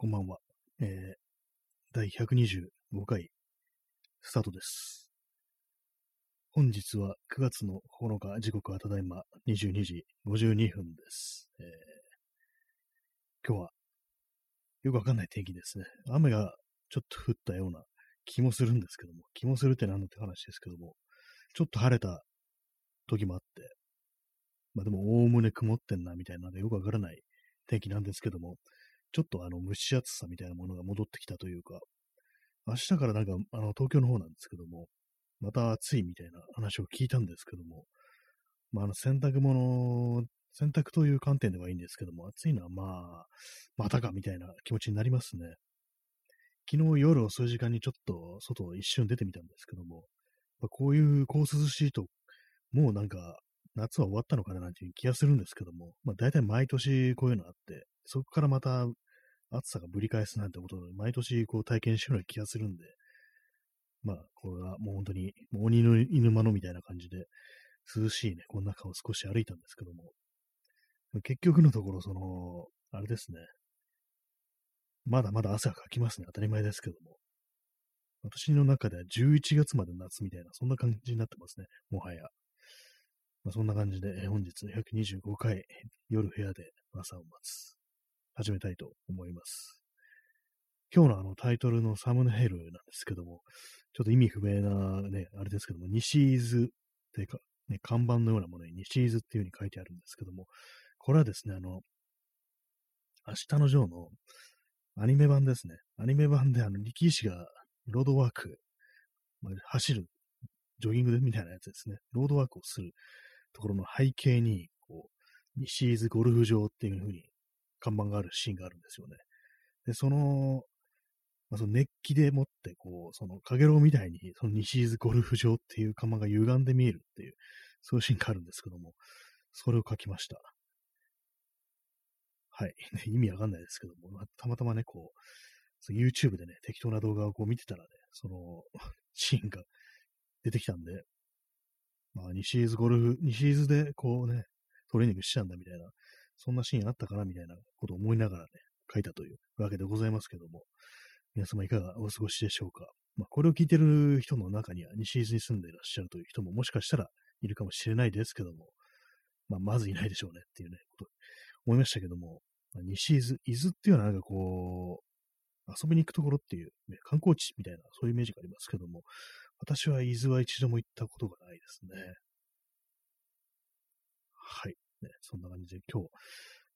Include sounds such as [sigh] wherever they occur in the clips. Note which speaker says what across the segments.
Speaker 1: こんばんは。えー、第125回、スタートです。本日は9月の9日、時刻はただいま22時52分です。えー、今日は、よくわかんない天気ですね。雨がちょっと降ったような気もするんですけども、気もするってなんだって話ですけども、ちょっと晴れた時もあって、まあでも、おおむね曇ってんな、みたいな、なんかよくわからない天気なんですけども、ちょっとあの蒸し暑さみたいなものが戻ってきたというか、明日からなんかあの東京の方なんですけども、また暑いみたいな話を聞いたんですけども、まあ、あの洗濯物、洗濯という観点ではいいんですけども、暑いのはまあ、またかみたいな気持ちになりますね。昨日夜遅い時間にちょっと外一瞬出てみたんですけども、まあ、こういう、こう涼しいと、もうなんか夏は終わったのかななんていう気がするんですけども、まあ大体毎年こういうのあって、そこからまた暑さがぶり返すなんてことを毎年こう体験してるような気がするんで、まあ、これはもう本当に、もう鬼の犬間のみたいな感じで、涼しいね、この中を少し歩いたんですけども、結局のところ、その、あれですね、まだまだ汗がかきますね、当たり前ですけども。私の中では11月まで夏みたいな、そんな感じになってますね、もはや。まあ、そんな感じで、本日125回、夜部屋で朝を待つ。始めたいと思います。今日のあのタイトルのサムネイルなんですけども、ちょっと意味不明なね、あれですけども、西伊豆ってか、ね、看板のようなものに西伊豆っていう風に書いてあるんですけども、これはですね、あの、明日のジョーのアニメ版ですね。アニメ版であの力士がロードワーク、まあ、走る、ジョギングみたいなやつですね。ロードワークをするところの背景に、こう、西伊豆ゴルフ場っていう風に看板があるシーンがあるんですよね。で、その、まあ、その熱気でもって、こう、その、かげろうみたいに、その西伊豆ゴルフ場っていう看板が歪んで見えるっていう、そういうシーンがあるんですけども、それを書きました。はい。[laughs] 意味わかんないですけども、たまたまね、こう、YouTube でね、適当な動画をこう見てたらね、その、[laughs] シーンが出てきたんで、まあ、西伊豆ゴルフ、西伊豆でこうね、トレーニングしてたんだみたいな、そんなシーンあったかな？みたいなことを思いながらね、書いたというわけでございますけども、皆様いかがお過ごしでしょうか？まあ、これを聞いてる人の中には、西伊豆に住んでいらっしゃるという人ももしかしたらいるかもしれないですけども、まあ、まずいないでしょうねっていうね、こと思いましたけども、まあ、西伊豆、伊豆っていうのはなんかこう、遊びに行くところっていう、ね、観光地みたいな、そういうイメージがありますけども、私は伊豆は一度も行ったことがないですね。はい。ね、そんな感じで今日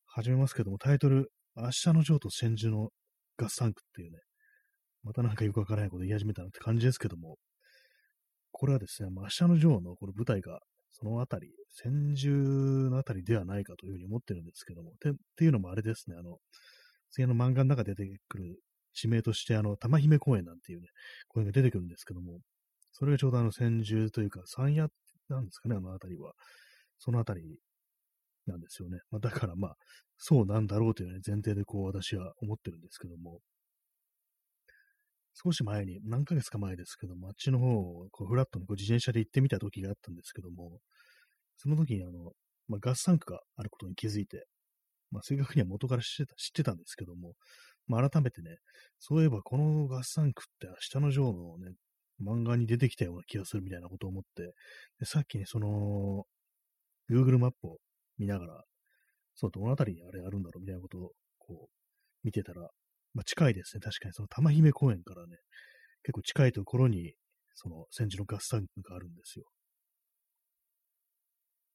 Speaker 1: 始めますけども、タイトル、明日のジョーと千住の合算区っていうね、またなんかよくわからないこと言い始めたなって感じですけども、これはですね、明日のジョーのこれ舞台がそのあたり、千住のあたりではないかというふうに思ってるんですけども、てっていうのもあれですね、あの、次の漫画の中で出てくる地名として、あの、玉姫公園なんていうね、公園が出てくるんですけども、それがちょうどあの千住というか、山谷なんですかね、あのあたりは。そのあたりなんですよね。まあ、だからまあ、そうなんだろうという、ね、前提でこう私は思ってるんですけども、少し前に、何ヶ月か前ですけども、あっちの方をこうフラットにこう自転車で行ってみた時があったんですけども、その時にあの、まあ、合算区があることに気づいて、まあ、正確には元から知ってた知ってたんですけども、まあ、改めてね、そういえばこの合算区って明日のジョーのね、漫画に出てきたような気がするみたいなことを思って、でさっきね、その、Google マップを見ながら、そう、どのあたりにあれあるんだろうみたいなことをこう見てたら、まあ、近いですね。確かにその玉姫公園からね、結構近いところに、その戦時の合算区があるんですよ。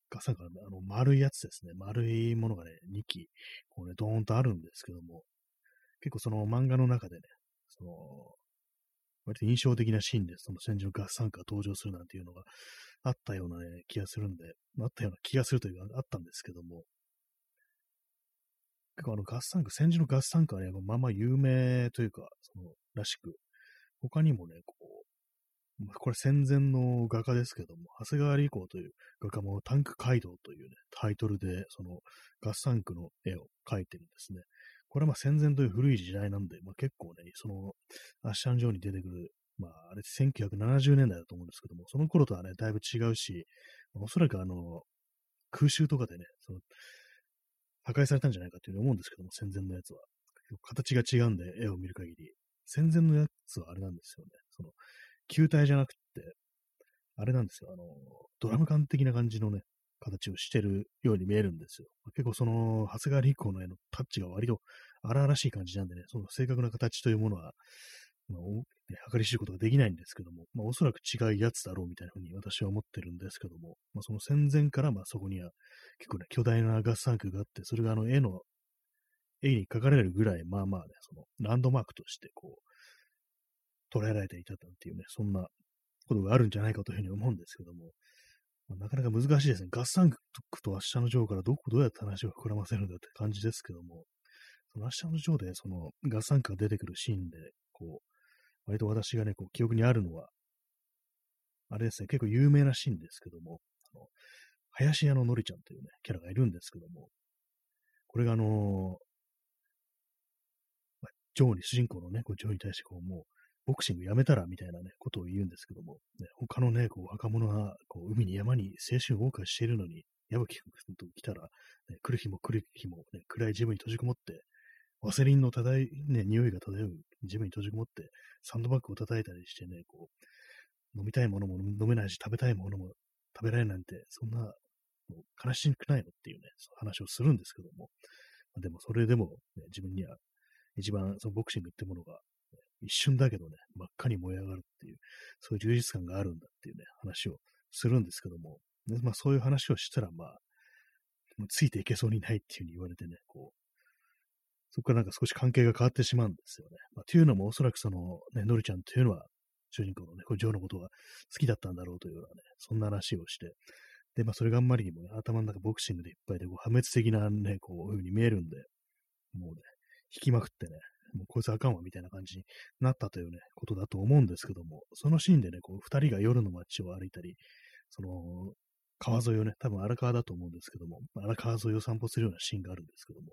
Speaker 1: 合算区はあの丸いやつですね。丸いものがね、2機、こうね、ドーンとあるんですけども、結構その漫画の中でね、その、割と印象的なシーンで、その戦時の合算区が登場するなんていうのがあったような、ね、気がするんで、あったような気がするというか、あったんですけども、結構あの合算区、戦時の合算区はね、まあまあ有名というか、その、らしく、他にもね、こう、これ戦前の画家ですけども、長谷川理子という画家もタンク街道というね、タイトルで、その合算区の絵を描いてるんですね。これはまあ戦前という古い時代なんで、まあ、結構ね、その、アッシャン城に出てくる、まあ、あれ1970年代だと思うんですけども、その頃とはね、だいぶ違うし、おそらくあの、空襲とかでね、その、破壊されたんじゃないかというふうに思うんですけども、戦前のやつは。形が違うんで、絵を見る限り。戦前のやつはあれなんですよね。その、球体じゃなくて、あれなんですよ。あの、ドラム缶的な感じのね、形をしてるように見えるんですよ。結構その、長谷川立候の絵のタッチが割と荒々しい感じなんでね、その正確な形というものは、まあ、計り知ることができないんですけども、まあ、おそらく違いやつだろうみたいなふうに私は思ってるんですけども、まあ、その戦前から、まあ、そこには結構ね、巨大なガスタンクがあって、それがあの絵の、絵に描かれるぐらい、まあまあね、そのランドマークとしてこう、捉えられていたっていうね、そんなことがあるんじゃないかというふうに思うんですけども、まあ、なかなか難しいですね。ガスタンクと明日のジョーからどこ、どうやって話を膨らませるんだって感じですけども、その明日のジョーでそのガスタンクが出てくるシーンで、こう、割と私がね、こう記憶にあるのは、あれですね、結構有名なシーンですけども、あの林家ののりちゃんというね、キャラがいるんですけども、これがあのー、まあ、ジョーに、主人公のね、こうジョーに対してこう、もう、ボクシングやめたらみたいなね、ことを言うんですけども、ね、他のね、こう若者がこう海に山に青春を謳歌しているのに、矢吹君と来たら、ね、来る日も来る日も、ね、暗いジムに閉じこもって、ワセリンの漂い、ね、匂いが漂う。ジムに閉じこもって、サンドバッグを叩いたりしてね、こう、飲みたいものも飲めないし、食べたいものも食べられないなんて、そんな、悲しくないのっていうね、その話をするんですけども、まあ、でもそれでも、ね、自分には一番そのボクシングってものが、一瞬だけどね、真っ赤に燃え上がるっていう、そういう充実感があるんだっていうね、話をするんですけども、まあそういう話をしたら、まあ、ついていけそうにないっていうふうに言われてね、こう、そこからなんか少し関係が変わってしまうんですよね。まあ、というのもおそらくその、ね、のりちゃんというのは、主人公のね、これジョーのことが好きだったんだろうというようなね、そんな話をして、で、まあ、それがあんまりにも、ね、頭の中ボクシングでいっぱいで、破滅的なね、こういう風に見えるんで、もうね、引きまくってね、もうこいつあかんわみたいな感じになったというね、ことだと思うんですけども、そのシーンでね、こう、二人が夜の街を歩いたり、その、川沿いをね、多分荒川だと思うんですけども、荒川沿いを散歩するようなシーンがあるんですけども、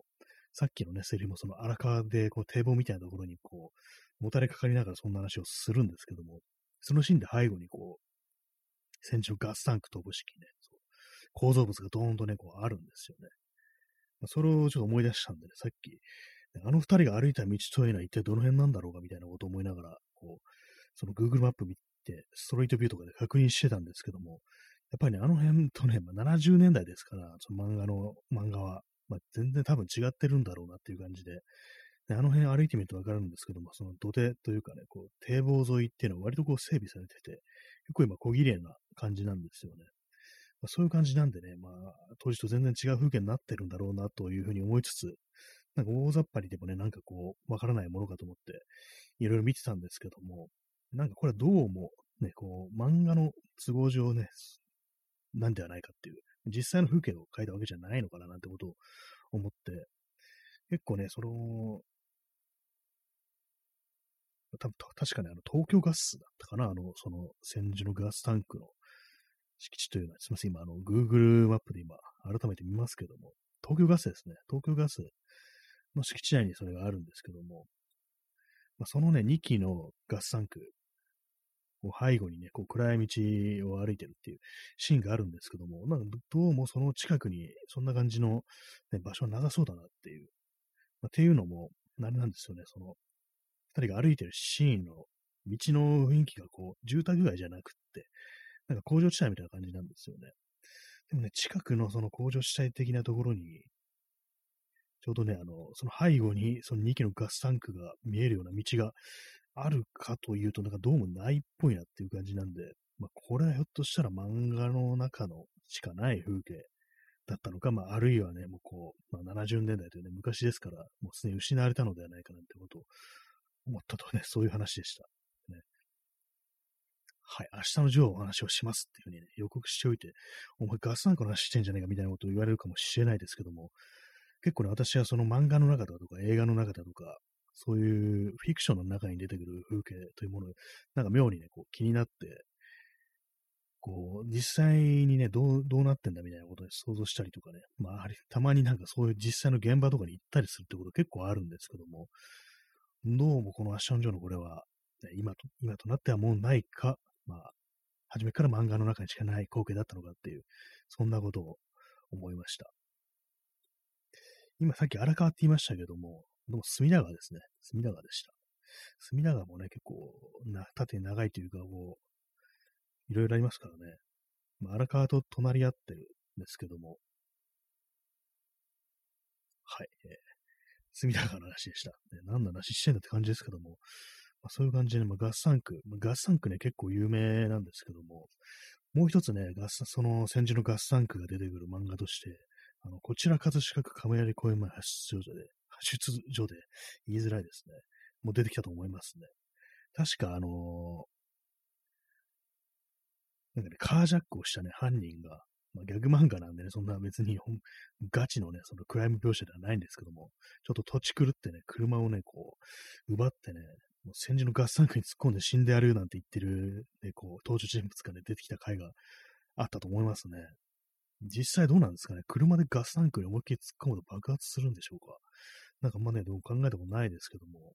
Speaker 1: さっきのね、セリフもその荒川で、こう、堤防みたいなところに、こう、もたれかかりながらそんな話をするんですけども、そのシーンで背後にこう、戦場ガスタンク飛ぶ式ね、構造物がドーンとね、こう、あるんですよね。まあ、それをちょっと思い出したんでね、さっき、あの二人が歩いた道というのは一体どの辺なんだろうかみたいなことを思いながら、こう、その Google マップ見て、ストリートビューとかで確認してたんですけども、やっぱりね、あの辺とね、まあ、70年代ですから、その漫画の、漫画は、まあ、全然多分違ってるんだろうなっていう感じで、であの辺歩いてみるとわかるんですけども、その土手というかね、こう、堤防沿いっていうのは割とこう整備されてて、結構今小綺麗な感じなんですよね。まあ、そういう感じなんでね、まあ、当時と全然違う風景になってるんだろうなというふうに思いつつ、なんか大雑把にでもね、なんかこう、わからないものかと思って、いろいろ見てたんですけども、なんかこれどうも、ね、こう、漫画の都合上ね、なんではないかっていう実際の風景を描いたわけじゃないのかななんてことを思って、結構ね、その、多分確かにあの東京ガスだったかな、あの、その戦時のガスタンクの敷地というのは、すみません、今、あの、Google マップで今、改めて見ますけども、東京ガスですね。東京ガスの敷地内にそれがあるんですけども、まあ、そのね、2機のガスタンクこう背後にね、こう暗い道を歩いてるっていうシーンがあるんですけども、なんかどうもその近くにそんな感じの、ね、場所はなさそうだなっていう。まあ、っていうのも、あれなんですよね、その、二人が歩いてるシーンの道の雰囲気がこう、住宅街じゃなくって、なんか工場地帯みたいな感じなんですよね。でもね、近くのその工場地帯的なところに、ちょうどね、あの、その背後にその2機のガスタンクが見えるような道があるかというと、なんかどうもないっぽいなっていう感じなんで、まあ、これはひょっとしたら漫画の中のしかない風景だったのか、まあ、あるいはね、もうこう、まあ、70年代というね、昔ですから、もうすでに失われたのではないかなってことを思ったとね、[laughs] そういう話でした。ね、はい、明日のジョーお話をしますっていうふうにね、予告しておいて、お前ガスなんかの話してんじゃねえかみたいなことを言われるかもしれないですけども、結構ね、私はその漫画の中だとか映画の中だとか、そういうフィクションの中に出てくる風景というものなんか妙にね、こう気になって、こう、実際にね、どう、どうなってんだみたいなことで想像したりとかね、まあ、たまになんかそういう実際の現場とかに行ったりするってこと結構あるんですけども、どうもこのアッション上のこれは、ね、今と、今となってはもうないか、まあ、初めから漫画の中にしかない光景だったのかっていう、そんなことを思いました。今さっき荒川って言いましたけども、でも隅田川ですね。隅田川でした。隅田川もね、結構、な縦に長いというか、こう、いろいろありますからね。まあ、荒川と隣り合ってるんですけども、はい、えー、隅田川の話でした。ね、何の話してんだって感じですけども、まあ、そういう感じで、まあ、ガッサンク、まあ、ガッサンクね、結構有名なんですけども、もう一つね、ガッその戦時のガッサンクが出てくる漫画として、あの、こちら葛飾区亀有公園前発出場所で、出所で言いづらいですね。もう出てきたと思いますね。確かあのー、なんかね、カージャックをしたね、犯人が、まあ、ギャグ漫画なんでね、そんな別にガチのね、そのクライム描写ではないんですけども、ちょっと土地狂ってね、車をね、こう、奪ってね、もう戦時のガッサンクに突っ込んで死んでやるなんて言ってる、ね、こう、登場人物がね、出てきた回があったと思いますね。実際どうなんですかね？車でガスタンクに思いっきり突っ込むと爆発するんでしょうか？なんかあね、どう考えたことないですけども、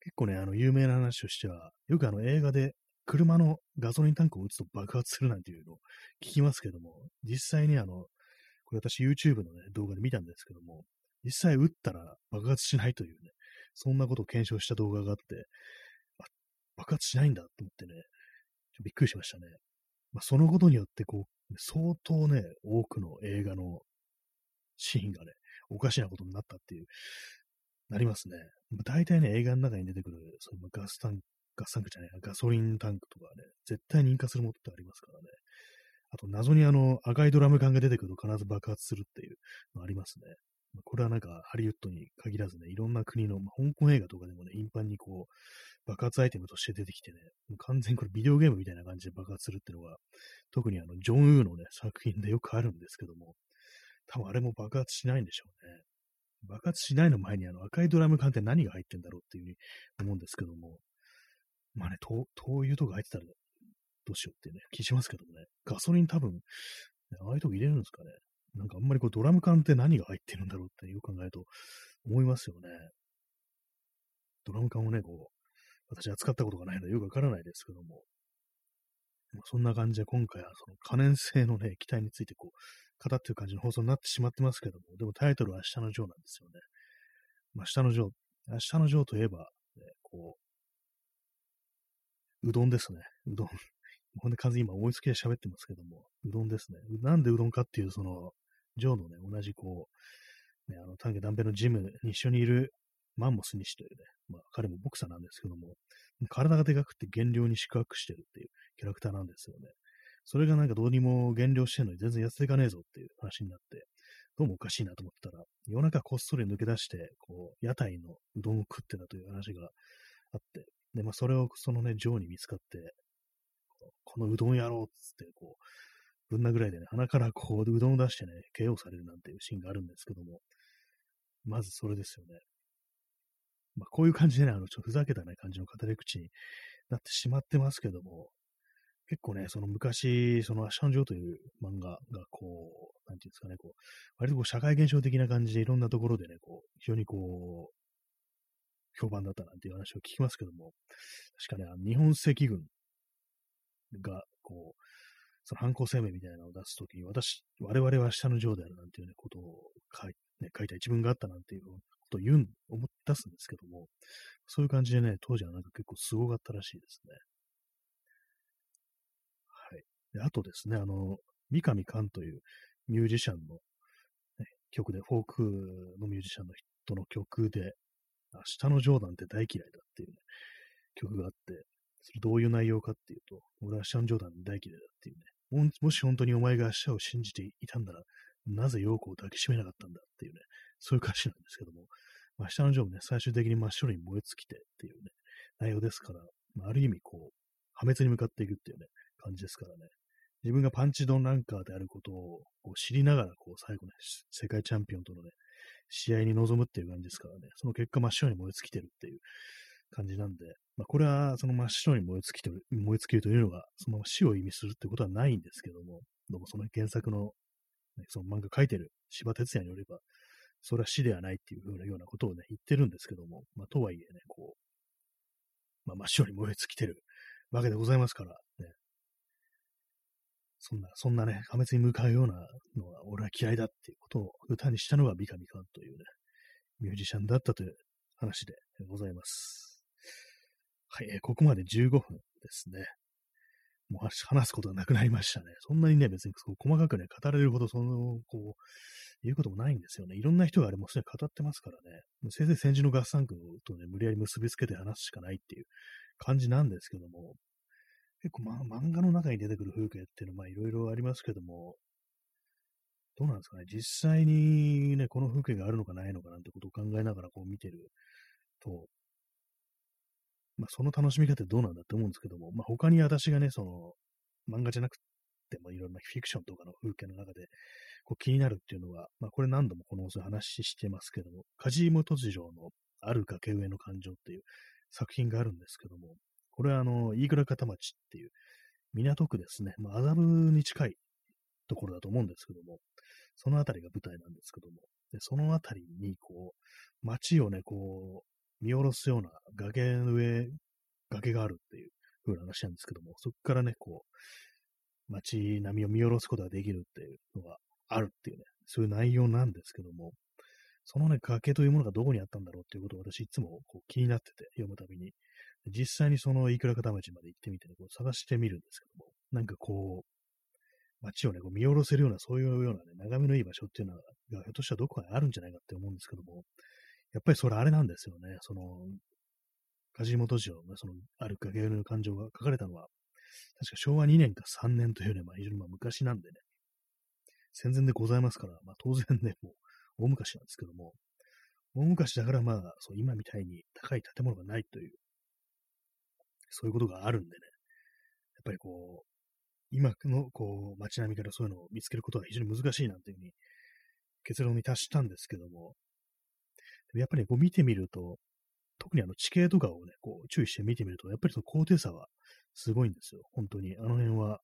Speaker 1: 結構ね、あの、有名な話としては、よくあの映画で車のガソリンタンクを撃つと爆発するなんていうのを聞きますけども、実際にあの、これ私 YouTube のね、動画で見たんですけども、実際撃ったら爆発しないというね、そんなことを検証した動画があって、あ、爆発しないんだと思ってね、びっくりしましたね。まあ、そのことによって、こう、相当ね、多くの映画のシーンがね、おかしなことになったっていう、なりますね。大体ね、映画の中に出てくる、そのガスタンク、ガスタンクじゃない、ガソリンタンクとかね、絶対認可するものってありますからね。あと、謎にあの、赤いドラム缶が出てくると必ず爆発するっていうのありますね。これはなんかハリウッドに限らずね、いろんな国の、まあ、香港映画とかでもね、頻繁にこう、爆発アイテムとして出てきてね、もう完全にこれビデオゲームみたいな感じで爆発するっていうのが、特にあの、ジョン・ウーのね、作品でよくあるんですけども、多分あれも爆発しないんでしょうね。爆発しないの前にあの赤いドラム缶って何が入ってんだろうっていうふうに思うんですけども、まあね、灯油とか入ってたらどうしようってうね、気しますけどもね、ガソリン多分、ああいうとこ入れるんですかね。なんかあんまりこうドラム缶って何が入ってるんだろうってよく考えると思いますよね。ドラム缶をね、こう、私扱ったことがないのでよくわからないですけども、そんな感じで今回はその可燃性のね、液体についてこう、語ってる感じの放送になってしまってますけども、でもタイトルは明日のジョーなんですよね。まあ、明日のジョー、明日のジョーといえば、ね、こう、うどんですね。うどん。ほんで完全に今思いつきで喋ってますけども、うどんですね。なんでうどんかっていう、その、ジョーのね、同じこう、ね、あの、丹下断平のジムに一緒にいるマンモス西というね、まあ彼もボクサーなんですけども、体がでかくて減量に宿泊してるっていうキャラクターなんですよね。それがなんかどうにも減量してんのに全然痩せていかねえぞっていう話になって、どうもおかしいなと思ったら、夜中こっそり抜け出して、こう、屋台のうどんを食ってたという話があって、で、まあそれをそのね、ジョーに見つかって、このうどんやろうっつって、こう、ぶん殴られてね、鼻からこう、うどんを出してね、KO されるなんていうシーンがあるんですけども、まずそれですよね。まあ、こういう感じでね、あの、ちょっとふざけたね、感じの語り口になってしまってますけども、結構ね、その昔、そのアッシャンジョーという漫画が、こう、なんていうんですかね、こう、割とこう、社会現象的な感じでいろんなところでね、こう、非常にこう、評判だったなんていう話を聞きますけども、確かね、日本赤軍が、こう、その犯行声明みたいなのを出すときに、私、我々は下の上であるなんていう、ね、ことを書い,、ね、書いた一文があったなんていうこと言う、思い出すんですけども、そういう感じでね、当時はなんか結構すごかったらしいですね。はい。であとですね、あの、三上寛というミュージシャンの、ね、曲で、フォークのミュージシャンの人の曲で、明日のジョーダンって大嫌いだっていうね、曲があって、それどういう内容かっていうと、俺はシャンジョーダン大嫌いだっていうね、もし本当にお前が明日を信じていたんだら、なぜ陽子を抱きしめなかったんだっていうね、そういう歌詞なんですけども、まあ、下のジョブね、最終的に真っ白に燃え尽きてっていうね、内容ですから、まあ、ある意味こう、破滅に向かっていくっていうね、感じですからね。自分がパンチドンランカーであることをこう知りながら、こう、最後ね、世界チャンピオンとのね、試合に臨むっていう感じですからね、その結果真っ白に燃え尽きてるっていう感じなんで、まあ、これはその真っ白に燃え尽きてる、燃え尽きるというのが、その死を意味するってことはないんですけども、どうもその原作の、ね、その漫画書いてる柴哲也によれば、それは死ではないっていうふうなようなことをね、言ってるんですけども、まあ、とはいえね、こう、まあ、真っ白に燃え尽きてるわけでございますから、ね、そんな、そんなね、破滅に向かうようなのは俺は嫌いだっていうことを歌にしたのが三上館というね、ミュージシャンだったという話でございます。はい、えー、ここまで15分ですね。もう話すことがなくなりましたね。そんなにね、別に細かくね、語れるほど、その、こう、言うこともないんですよね。いろんな人があれもすでに語ってますからね。せいぜい戦時の合算軍とね、無理やり結びつけて話すしかないっていう感じなんですけども、結構、ま、漫画の中に出てくる風景っていうのは、まあ、いろいろありますけども、どうなんですかね、実際にね、この風景があるのかないのかなんてことを考えながらこう見てると、まあ、その楽しみ方どうなんだって思うんですけども、まあ、他に私がね、その、漫画じゃなくてもいろんなフィクションとかの風景の中で、こう気になるっていうのは、まあ、これ何度もこの放送話してますけども、梶本次郎のある崖上の感情っていう作品があるんですけども、これはあの、飯倉方町っていう港区ですね、まあ、麻布に近いところだと思うんですけども、そのあたりが舞台なんですけども、でそのあたりに、こう、街をね、こう、見下ろすような崖の上、崖があるっていう風な話なんですけども、そこからね、こう、街並みを見下ろすことができるっていうのがあるっていうね、そういう内容なんですけども、そのね、崖というものがどこにあったんだろうっていうことを私いつもこう気になってて読むたびに、実際にそのいくらかた町まで行ってみて、ね、こう探してみるんですけども、なんかこう、街をね、こう見下ろせるような、そういうようなね、眺めのいい場所っていうのが、ひょっとしたらどこかにあるんじゃないかって思うんですけども、やっぱりそれあれなんですよね。その、梶本次郎の、その、ある崖の感情が書かれたのは、確か昭和2年か3年というね、まあ非常にまあ昔なんでね、戦前でございますから、まあ当然ね、もう大昔なんですけども、大昔だからまあ、そう今みたいに高い建物がないという。そういうことがあるんでね、やっぱりこう、今のこう街並みからそういうのを見つけることは非常に難しいなんていうふうに結論に達したんですけども、やっぱりこう見てみると、特にあの地形とかをね、こう注意して見てみると、やっぱりその高低差はすごいんですよ。本当に。あの辺は、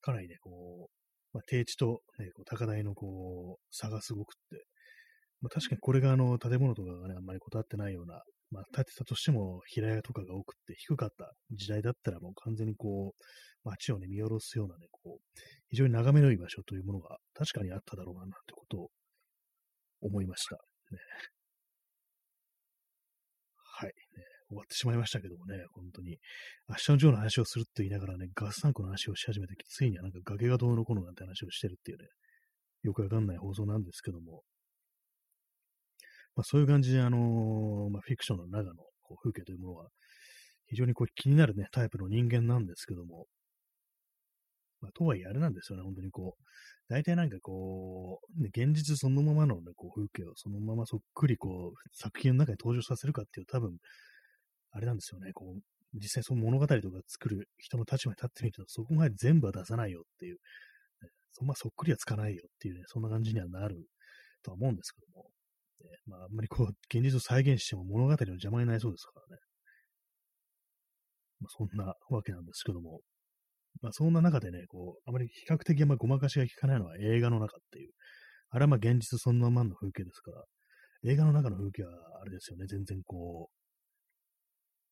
Speaker 1: かなりね、こう、まあ、低地と、ね、こう高台のこう差がすごくって、まあ、確かにこれがあの建物とかがね、あんまりこだわってないようなまあ、建てたとしても平屋とかが多くて低かった時代だったらもう完全にこう、街をね、見下ろすようなね、こう、非常に眺めのいい場所というものが確かにあっただろうな、なんてことを思いました。ね、はい、ね。終わってしまいましたけどもね、本当に。明日のジョーの話をするって言いながらね、ガスタンクの話をし始めて、ついにはなんか崖がどうのこうのなんて話をしてるっていうね、よくわかんない放送なんですけども、まあ、そういう感じで、あのー、まあ、フィクションの中のこう風景というものは、非常にこう気になるね、タイプの人間なんですけども、まあ、とはいえあれなんですよね、本当にこう、大体なんかこう、ね、現実そのままのね、こう風景をそのままそっくりこう、作品の中に登場させるかっていう、多分、あれなんですよね、こう、実際その物語とか作る人の立場に立ってみると、そこまで全部は出さないよっていう、ね、そまあ、そっくりはつかないよっていうね、そんな感じにはなるとは思うんですけども、まあ、あんまりこう、現実を再現しても物語の邪魔になりそうですからね。まあ、そんなわけなんですけども、まあ、そんな中でね、こう、あまり比較的あんまごまかしが効かないのは映画の中っていう、あれはまあ現実そのままの風景ですから、映画の中の風景はあれですよね、全然こう、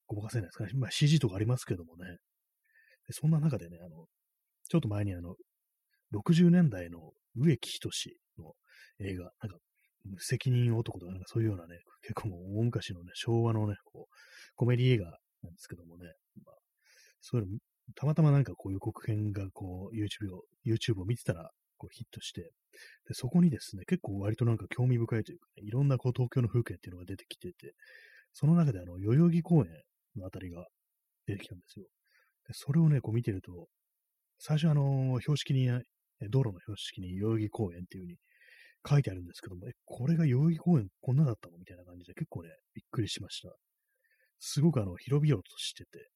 Speaker 1: ごまかせないですかね。まあ CG とかありますけどもね。でそんな中でね、あの、ちょっと前にあの、60年代の植木仁の映画、なんか無責任男とかなんかそういうようなね、結構もう大昔のね、昭和のね、こう、コメディ映画なんですけどもね、まあ、そういうの、たまたまなんかこう予告編がこう YouTube を、YouTube を見てたら、こうヒットして、で、そこにですね、結構割となんか興味深いというか、ね、いろんなこう東京の風景っていうのが出てきてて、その中であの、代々木公園のあたりが出てきたんですよ。で、それをね、こう見てると、最初あの、標識に、道路の標識に代々木公園っていう風に書いてあるんですけども、え、これが代々木公園こんなだったの？みたいな感じで結構ね、びっくりしました。すごくあの、広々としてて、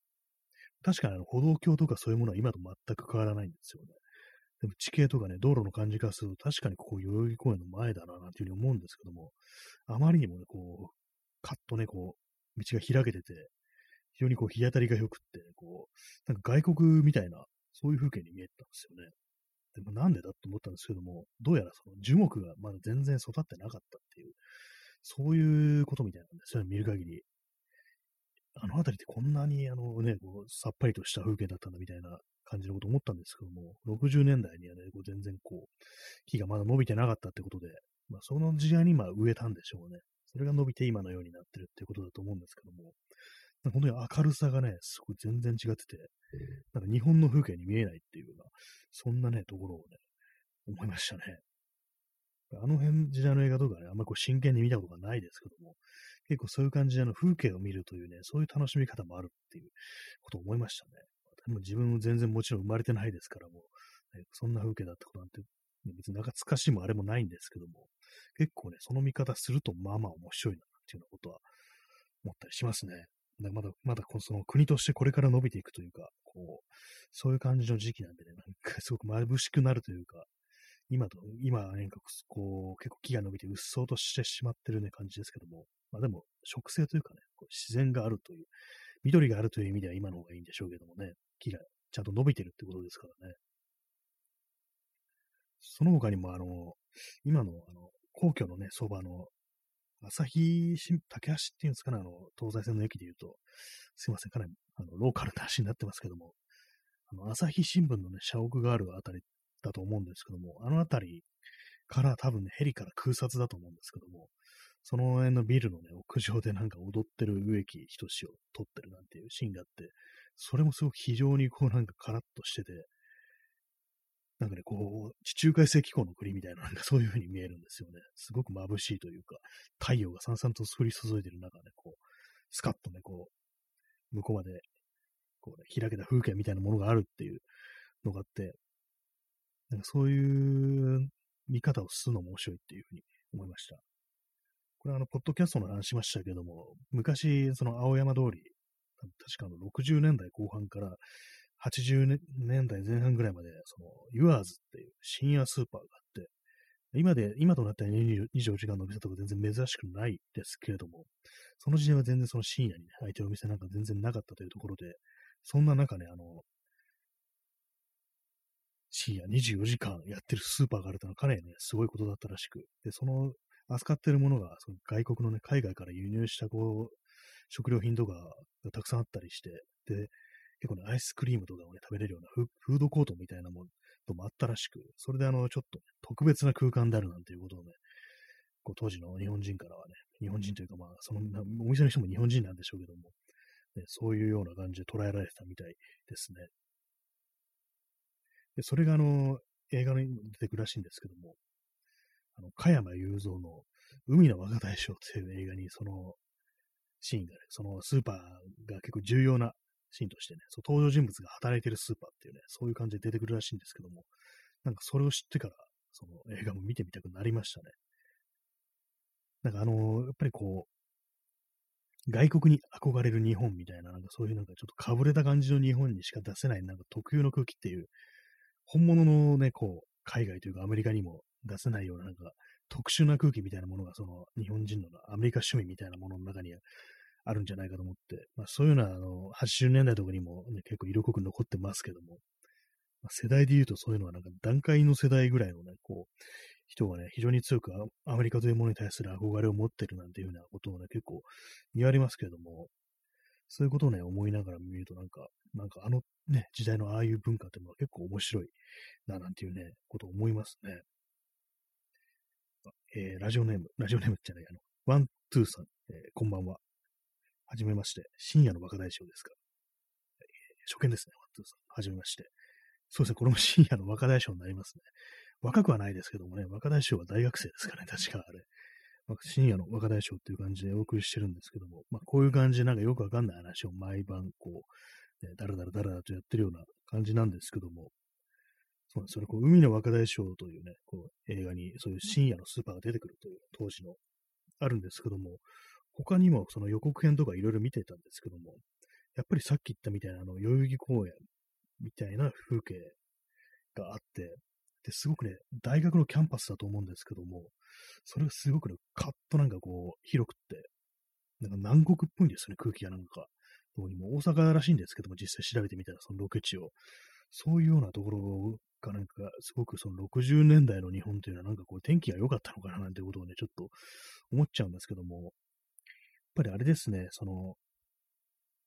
Speaker 1: 確かにあの、歩道橋とかそういうものは今と全く変わらないんですよね。でも地形とかね、道路の感じからすると確かにここ代々木公園の前だな、なんていうふうに思うんですけども、あまりにもね、こう、カッとね、こう、道が開けてて、非常にこう、日当たりが良くって、こう、なんか外国みたいな、そういう風景に見えたんですよね。でもなんでだと思ったんですけども、どうやらその樹木がまだ全然育ってなかったっていう、そういうことみたいなんですよね、見る限り。あの辺りってこんなにあのね、こうさっぱりとした風景だったんだみたいな感じのこと思ったんですけども、60年代にはね、こう全然こう、木がまだ伸びてなかったってことで、まあその時代にまあ植えたんでしょうね。それが伸びて今のようになってるっていうことだと思うんですけども、本当に明るさがね、すごい全然違ってて、なんか日本の風景に見えないっていうような、そんなね、ところをね、思いましたね。あの辺時代の映画とかね、あんまりこう真剣に見たことがないですけども、結構そういう感じであの風景を見るというね、そういう楽しみ方もあるっていうことを思いましたね。でも自分も全然もちろん生まれてないですからもう、ね、そんな風景だったことなんて、ね、別に懐かしいもあれもないんですけども、結構ね、その見方するとまあまあ面白いなっていうようなことは思ったりしますね。まだ、まだこその国としてこれから伸びていくというか、こう、そういう感じの時期なんでね、なんかすごく眩しくなるというか、今と、今はね、こう、結構木が伸びてうっそうとしてしまってるね、感じですけども、まあでも、植生というかね、こう自然があるという、緑があるという意味では今の方がいいんでしょうけどもね、木がちゃんと伸びてるってことですからね。その他にも、あの、今の、あの、皇居のね、そばの、朝日新、竹橋っていうんですかね、あの、東西線の駅で言うと、すいません、かなり、あの、ローカルな話になってますけども、あの、朝日新聞のね、社屋があるあたりだと思うんですけども、あのあたりから多分ね、ヘリから空撮だと思うんですけども、その辺のビルのね、屋上でなんか踊ってる植木仁を撮ってるなんていうシーンがあって、それもすごく非常にこうなんかカラッとしてて、なんかね、こう、地中海性気候の国みたいな、なんかそういう風に見えるんですよね。すごく眩しいというか、太陽がさんさんと降り注いでる中で、こう、スカッとね、こう、向こうまで、こう、ね、開けた風景みたいなものがあるっていうのがあって、なんかそういう見方をするのも面白いっていうふうに思いました。これはあの、ポッドキャストの話しましたけども、昔、その青山通り、確かの60年代後半から80年代前半ぐらいまで、その、ユアーズっていう深夜スーパーがあって、今で、今となったら24時間のお店とか全然珍しくないですけれども、その時代は全然その深夜にね、空いてるお店なんか全然なかったというところで、そんな中ね、あの、深夜24時間やってるスーパーがあるというのはかなりね、すごいことだったらしく、で、その扱ってるものが、その外国のね、海外から輸入したこう、食料品とかがたくさんあったりして、で、結構ね、アイスクリームとかをね、食べれるようなフードコートみたいなものもあったらしく、それであの、ちょっと、ね、特別な空間であるなんていうことをね、こう当時の日本人からはね、日本人というかまあ、そのお店の人も日本人なんでしょうけども、ね、そういうような感じで捉えられてたみたいですね。で、それがあの、映画に出てくるらしいんですけども、あの、加山雄三の海の若大将っていう映画に、その、シーンがね、そのスーパーが結構重要なシーンとしてね、その登場人物が働いてるスーパーっていうね、そういう感じで出てくるらしいんですけども、なんかそれを知ってから、その映画も見てみたくなりましたね。なんかあの、やっぱりこう、外国に憧れる日本みたいな、なんかそういうなんかちょっとかぶれた感じの日本にしか出せない、なんか特有の空気っていう、本物のね、こう、海外というかアメリカにも出せないようななんか特殊な空気みたいなものがその日本人のアメリカ趣味みたいなものの中にあるんじゃないかと思って、まあ、そういうのはあの80年代とかにも、ね、結構色濃く残ってますけども、まあ、世代で言うとそういうのはなんか段階の世代ぐらいのね、こう、人がね、非常に強くアメリカというものに対する憧れを持ってるなんていうようなことをね、結構言われますけれども、そういうことをね、思いながら見るとなんか、なんかあのね、時代のああいう文化っていうのは結構面白いな、なんていうね、ことを思いますね。えー、ラジオネーム、ラジオネームじゃない、あの、ワン、ツーさん、えー、こんばんは。はじめまして。深夜の若大将ですか。初見ですね、ワン、ツーさん。はじめまして。そうですね、これも深夜の若大将になりますね。若くはないですけどもね、若大将は大学生ですからね、確かあれ。深夜の若大将っていう感じでお送りしてるんですけども、まあ、こういう感じでなんかよくわかんない話を毎晩こう、ね、だらだらだらだとやってるような感じなんですけども、そうそれこう海の若大将というね、こう映画にそういう深夜のスーパーが出てくるという当時のあるんですけども、他にもその予告編とかいろいろ見てたんですけども、やっぱりさっき言ったみたいなあの代々木公園みたいな風景があって、で、すごくね、大学のキャンパスだと思うんですけども、それがすごくね、カッとなんかこう、広くって、なんか南国っぽいんですよね、空気がなんか。どうにも大阪らしいんですけども、実際調べてみたら、そのロケ地を。そういうようなところがなんか、すごくその60年代の日本というのはなんかこう天気が良かったのかななんてことをね、ちょっと思っちゃうんですけども、っぱりあれですね、その、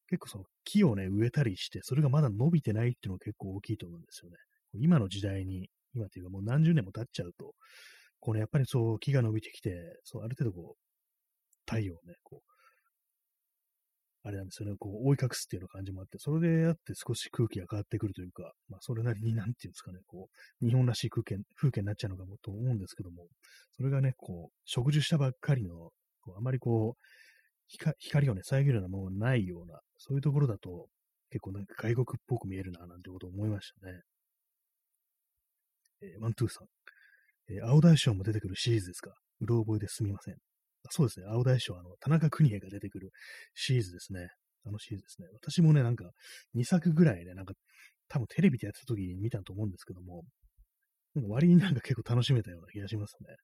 Speaker 1: 結構その木をね、植えたりして、それがまだ伸びてないっていうのが結構大きいと思うんですよね。今の時代に、今というかもう何十年も経っちゃうと、こうね、やっぱりそう木が伸びてきて、そうある程度こう、太陽をね、こう、あれなんですよね、こう、覆い隠すっていうような感じもあって、それであって少し空気が変わってくるというか、まあ、それなりになんていうんですかね、こう、日本らしい空気風景になっちゃうのかもと思うんですけども、それがね、こう、植樹したばっかりの、こうあまりこう、光をね、遮るようなものがないような、そういうところだと、結構なんか外国っぽく見えるな、なんてことを思いましたね。えー、ワントゥーさん。えー、青大将も出てくるシリーズですか？うろ覚えですみません。そうですね、青大将、あの、田中邦衛が出てくるシリーズですね。あのシリーズですね。私もね、なんか、2作ぐらいね、なんか、多分テレビでやってた時に見たと思うんですけども、なんか割になんか結構楽しめたような気がしますね。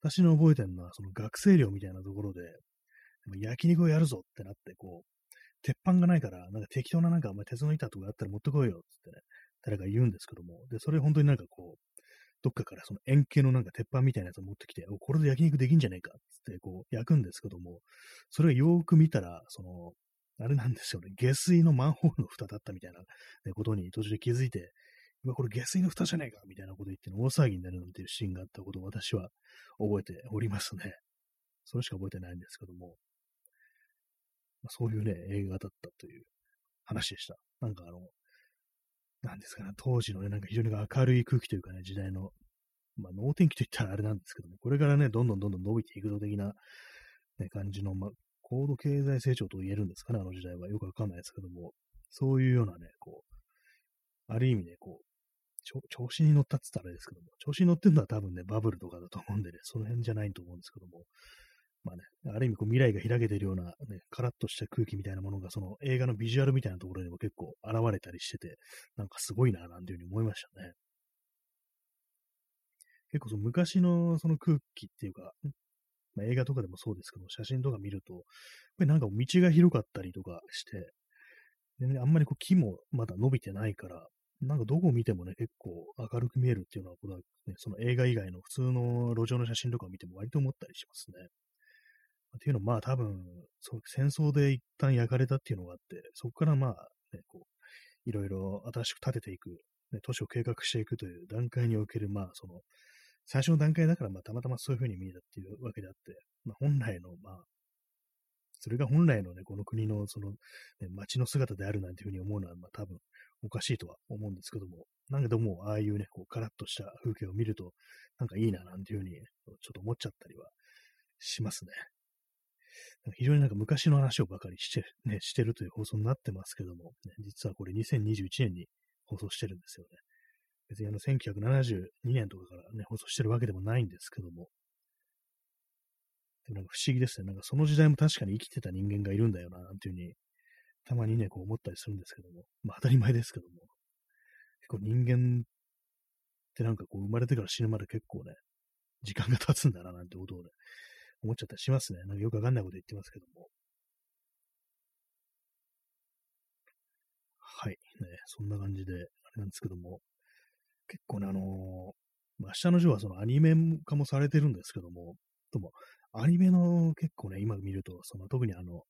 Speaker 1: 私の覚えてるのは、その学生寮みたいなところで、焼肉をやるぞってなって、こう、鉄板がないから、なんか適当ななんか、お前鉄の板とかあったら持ってこいよってね、誰か言うんですけども、で、それ本当になんかこう、どっかからその円形のなんか鉄板みたいなやつを持ってきて、おこれで焼肉できんじゃねえかっつってこう焼くんですけども、それをよーく見たら、その、あれなんですよね、下水のマンホールの蓋だったみたいな、ことに途中で気づいて、今これ下水の蓋じゃねえかみたいなこと言って大騒ぎになるなんていうシーンがあったことを私は覚えておりますね。それしか覚えてないんですけども、そういうね、映画だったという話でした。なんかあの、なんですかね、当時のね、なんか非常に明るい空気というかね、時代の、まあ、能天気といったらあれなんですけども、これからね、どんどんどんどん伸びていくぞ的な、ね、感じの、まあ、高度経済成長と言えるんですかね、あの時代は。よくわかんないですけども、そういうようなね、こう、ある意味ね、こう、調子に乗ったって言ったらあれですけども、調子に乗ってるのは多分ね、バブルとかだと思うんでね、その辺じゃないと思うんですけども、まあね、ある意味こう未来が開けてるような、ね、カラッとした空気みたいなものが、その映画のビジュアルみたいなところにも結構現れたりしてて、なんかすごいな、なんていうふうに思いましたね。結構その昔のその空気っていうか、まあ、映画とかでもそうですけど、写真とか見ると、やっぱりなんか道が広かったりとかして、でね、あんまりこう木もまだ伸びてないから、なんかどこを見てもね、結構明るく見えるっていうのは、これはね、その映画以外の普通の路上の写真とかを見ても割と思ったりしますね。っていうのは、まあ多分、そ戦争で一旦焼かれたっていうのがあって、そこからまあ、ね、こう、いろいろ新しく建てていく、ね、都市を計画していくという段階における、まあその、最初の段階だから、まあたまたまそういうふうに見えたっていうわけであって、まあ本来の、まあ、それが本来のね、この国のその、ね、街の姿であるなんていうふうに思うのは、まあ多分おかしいとは思うんですけども、なんかでも、ああいうね、こう、カラッとした風景を見ると、なんかいいななんていうふうに、ちょっと思っちゃったりはしますね。非常になんか昔の話をばかりして、ね、してるという放送になってますけども、ね、実はこれ2021年に放送してるんですよね。別にあの1972年とかからね、放送してるわけでもないんですけども、でもなんか不思議ですね。なんかその時代も確かに生きてた人間がいるんだよな、なんていうふうに、たまにね、こう思ったりするんですけども、まあ当たり前ですけども、結構人間ってなんかこう生まれてから死ぬまで結構ね、時間が経つんだな、なんてことをね、思っちゃったりしますね。なんかよくわかんないこと言ってますけども。はい。ね、そんな感じで、あれなんですけども、結構ね、あのー、まあ、明日のジョーはそのアニメ化もされてるんですけども、でも、アニメの結構ね、今見ると、その特にあの、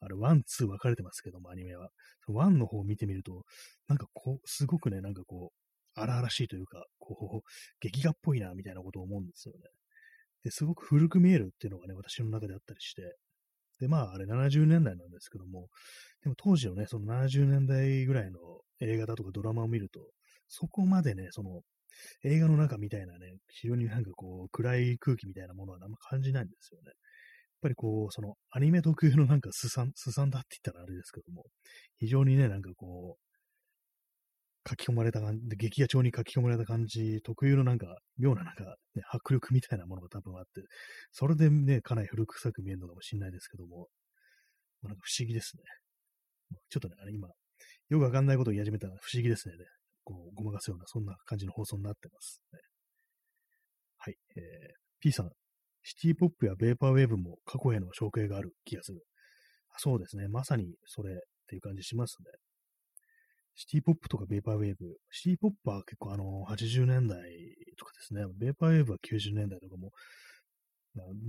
Speaker 1: あれ、ワン、ツー分かれてますけども、アニメは。ワンの方を見てみると、なんかこう、すごくね、なんかこう、荒々しいというか、こう、劇画っぽいな、みたいなことを思うんですよね。すごく古く見えるっていうのがね、私の中であったりして、で、まあ、あれ70年代なんですけども、でも当時のね、その70年代ぐらいの映画だとかドラマを見ると、そこまでね、その映画の中みたいなね、非常になんかこう、暗い空気みたいなものはあんま感じないんですよね。やっぱりこう、そのアニメ特有のなんかすさん、すさんだって言ったらあれですけども、非常にね、なんかこう、書き込まれた感じ、劇画調に書き込まれた感じ、特有のなんか、妙ななんか、ね、[laughs] 迫力みたいなものが多分あって、それでね、かなり古臭く見えるのかもしれないですけども、まあ、なんか不思議ですね。ちょっとね、あれ今、よくわかんないことを言い始めたら不思議ですね。こう、ごまかすような、そんな感じの放送になってます、ね。はい。えー、P さん、シティポップやベーパーウェーブも過去への紹介がある気がする。そうですね。まさにそれっていう感じしますね。シティポップとかベーパーウェーブ。シティポップは結構あの、80年代とかですね。ベーパーウェーブは90年代とかも、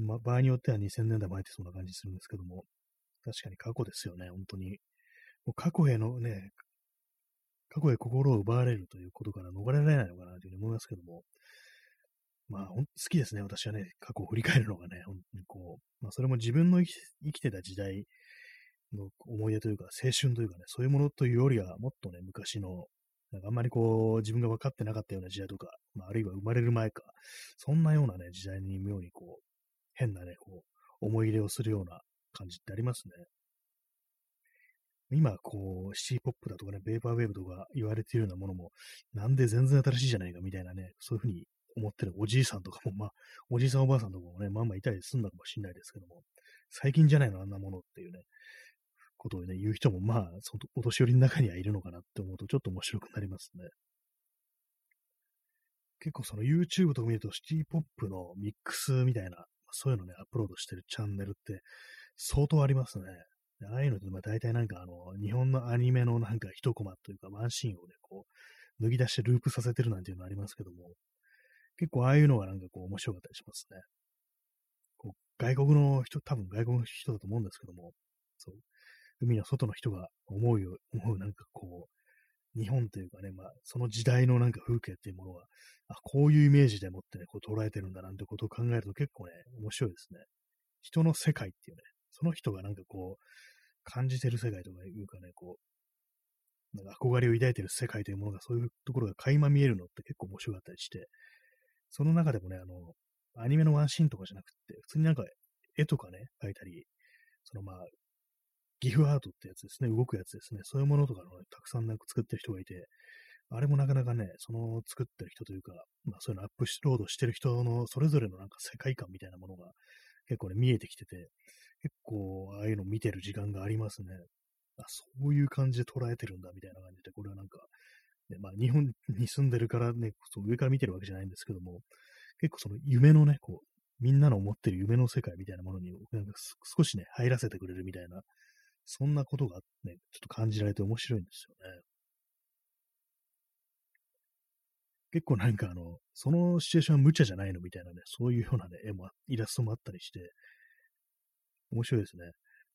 Speaker 1: まあ、場合によっては2000年代前ってそんな感じするんですけども、確かに過去ですよね、本当に。もう過去へのね、過去へ心を奪われるということから逃れられないのかなというふうに思いますけども、まあ、好きですね。私はね、過去を振り返るのがね、本当にこう、まあ、それも自分の生きてた時代の思い出というか、青春というかね、そういうものというよりは、もっとね、昔の、なんかあんまりこう、自分が分かってなかったような時代とか、まあ、あるいは生まれる前か、そんなようなね、時代に妙にこう、変なね、こう、思い入れをするような感じってありますね。今、こう、シーポップだとかね、ベーパーウェーブとか言われているようなものも、なんで全然新しいじゃないかみたいなね、そういうふうに思ってるおじいさんとかも、まあ、おじいさんおばあさんとかもね、まあまあいたりすんだかもしれないですけども、最近じゃないの、あんなものっていうね、ことをね、言う人も、まあ、そのお年寄りの中にはいるのかなって思うと、ちょっと面白くなりますね。結構その YouTube とか見ると、シティポップのミックスみたいな、そういうのね、アップロードしてるチャンネルって相当ありますね。ああいうのって、まあ大体なんかあの、日本のアニメのなんか一コマというかワンシーンをね、こう、脱ぎ出してループさせてるなんていうのありますけども、結構ああいうのがなんかこう面白かったりしますね。こう外国の人、多分外国の人だと思うんですけども、そう、海の外の人が思うよ、思うなんかこう、日本というかね、まあ、その時代のなんか風景っていうものは、あ、こういうイメージでもってね、こう捉えてるんだなんてことを考えると結構ね、面白いですね。人の世界っていうね、その人がなんかこう、感じてる世界とかいうかね、こう、なんか憧れを抱いてる世界というものが、そういうところが垣間見えるのって結構面白かったりして、その中でもね、あの、アニメのワンシーンとかじゃなくて、普通になんか絵とかね、描いたり、そのまあ、ギフアートってやつですね、動くやつですね、そういうものとかの、ね、たくさんなんか作ってる人がいて、あれもなかなかね、その作ってる人というか、まあそういうのアップロードしてる人のそれぞれのなんか世界観みたいなものが結構ね、見えてきてて、結構ああいうの見てる時間がありますね。あ、そういう感じで捉えてるんだみたいな感じで、これはなんか、ね、まあ日本に住んでるからね、そう上から見てるわけじゃないんですけども、結構その夢のね、こう、みんなの思ってる夢の世界みたいなものに、なんか少しね、入らせてくれるみたいな、そんなことがね、ちょっと感じられて面白いんですよね。結構なんかあの、そのシチュエーションは無茶じゃないのみたいなね、そういうようなね、絵も、イラストもあったりして、面白いですね。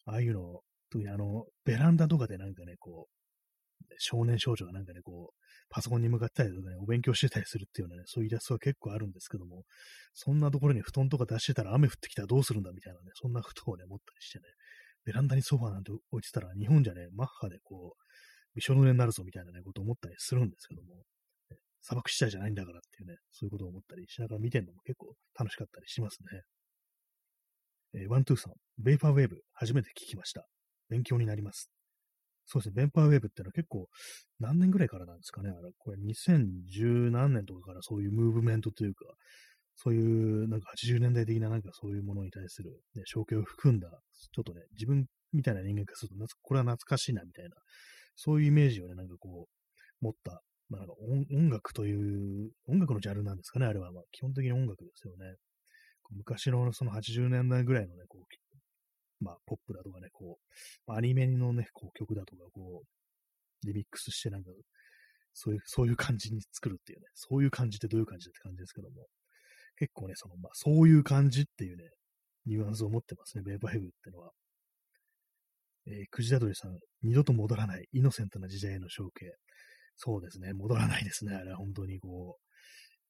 Speaker 1: ああいうの、特にあの、ベランダとかでなんかね、こう、少年少女がなんかね、こう、パソコンに向かったりとかね、お勉強してたりするっていうようなね、そういうイラストが結構あるんですけども、そんなところに布団とか出してたら雨降ってきたらどうするんだみたいなね、そんなことをね、思ったりしてね、ベランダにソファーなんて置いてたら、日本じゃね、マッハでこう、びしょ濡れになるぞみたいなね、こと思ったりするんですけども、砂漠地帯じゃないんだからっていうね、そういうことを思ったりしながら見てるのも結構楽しかったりしますね。えー、ワントゥーさん、ベイパーウェーブ、初めて聞きました。勉強になります。そうですね、ベンパーウェーブってのは結構何年ぐらいからなんですかね。あれこれ2010何年とかからそういうムーブメントというか、そういうなんか80年代的ななんかそういうものに対する、ね、象形を含んだ、ちょっとね、自分みたいな人間からすると、これは懐かしいなみたいな、そういうイメージをね、なんかこう、持った、まあ、なんか音楽という、音楽のジャンルなんですかね、あれは。まあ、基本的に音楽ですよね。昔のその80年代ぐらいのね、こう、まあ、ポップだとかね、こう、アニメのね、こう、曲だとか、こう、リミックスしてなんか、そういう、そういう感じに作るっていうね、そういう感じってどういう感じだって感じですけども、結構ね、その、まあ、そういう感じっていうね、ニュアンスを持ってますね、ベーバイブってのは。えー、クジラドリさん、二度と戻らない、イノセントな時代への象形。そうですね、戻らないですね、あれは本当にこう、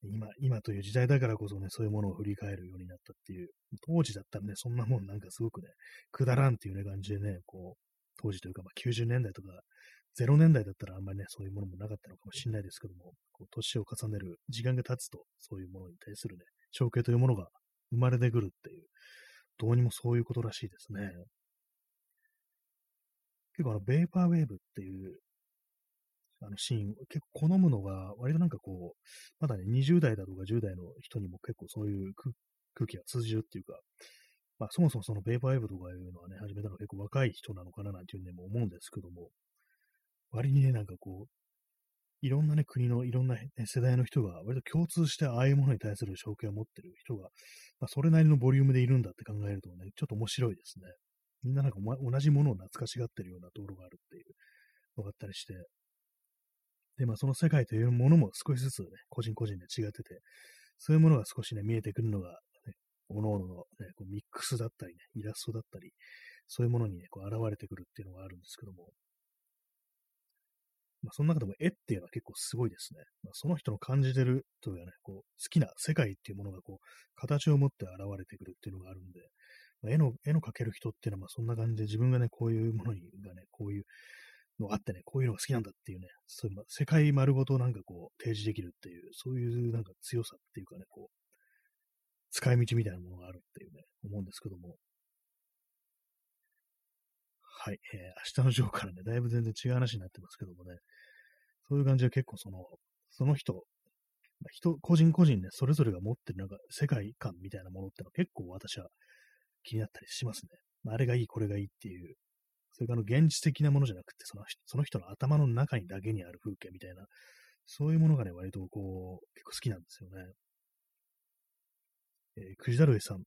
Speaker 1: 今、今という時代だからこそね、そういうものを振り返るようになったっていう、当時だったらね、そんなもんなんかすごくね、くだらんっていうね、感じでね、こう、当時というか、まあ、90年代とか、0年代だったらあんまりね、そういうものもなかったのかもしれないですけども、こう年を重ねる、時間が経つと、そういうものに対するね、承継というものが生まれてくるっていう、どうにもそういうことらしいですね。結構あの、ベーパーウェーブっていうあのシーン、結構好むのが、割となんかこう、まだね、20代だとか10代の人にも結構そういう空気が通じるっていうか、まあそもそもそのベーパーウェーブとかいうのはね、始めたのは結構若い人なのかななんていうね、も思うんですけども、割にね、なんかこう、いろんなね、国のいろんな、世代の人が割と共通してああいうものに対する証券を持ってる人が、まあ、それなりのボリュームでいるんだって考えるとね、ちょっと面白いですね。みんななんか同じものを懐かしがってるようなところがあるっていうのがあったりして、で、まあその世界というものも少しずつね、個人個人で違ってて、そういうものが少しね、見えてくるのが、ね、各々のね、こうミックスだったりね、イラストだったり、そういうものにね、こう現れてくるっていうのがあるんですけども、まあ、その中でも絵っていうのは結構すごいですね。まあ、その人の感じてるというかね、こう、好きな世界っていうものがこう、形を持って現れてくるっていうのがあるんで、まあ、絵の、絵の描ける人っていうのはまあそんな感じで自分がね、こういうものにがね、こういうのがあってね、こういうのが好きなんだっていうね、そういう、まあ、世界丸ごとなんかこう、提示できるっていう、そういうなんか強さっていうかね、こう、使い道みたいなものがあるっていうね、思うんですけども。はい、えー、明日のジョーからね、だいぶ全然違う話になってますけどもね、そういう感じは結構その、その人、人、個人個人ね、それぞれが持ってるなんか世界観みたいなものってのは結構私は気になったりしますね。あれがいい、これがいいっていう、それから現実的なものじゃなくて、そのその人の頭の中にだけにある風景みたいな、そういうものがね、割とこう、結構好きなんですよね。えー、クジダルエさん、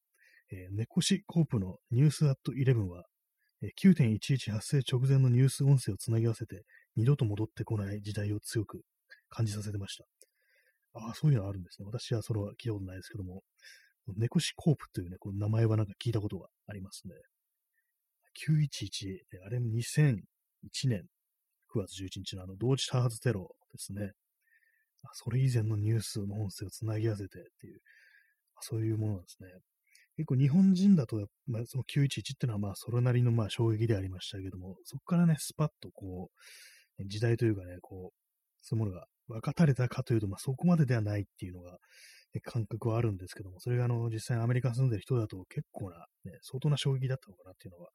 Speaker 1: えー、猫シコープのニュースアット11は、えー、9.11発生直前のニュース音声をつなぎ合わせて、二度と戻ってこない時代を強く感じさせてました。ああ、そういうのあるんですね。私はそれは聞いたことないですけども、ネコシコープというね、この名前はなんか聞いたことがありますね。911、あれ2001年9月11日のあの同時多発テロですね。それ以前のニュースの音声をつなぎ合わせてっていう、そういうものなんですね。結構日本人だと、まあ、その911っていうのはまあそれなりのまあ衝撃でありましたけども、そこからね、スパッとこう、時代というかね、こう、そういうものが分かたれたかというと、まあ、そこまでではないっていうのが、ね、感覚はあるんですけども、それがあの、実際アメリカに住んでる人だと結構な、ね、相当な衝撃だったのかなっていうのは、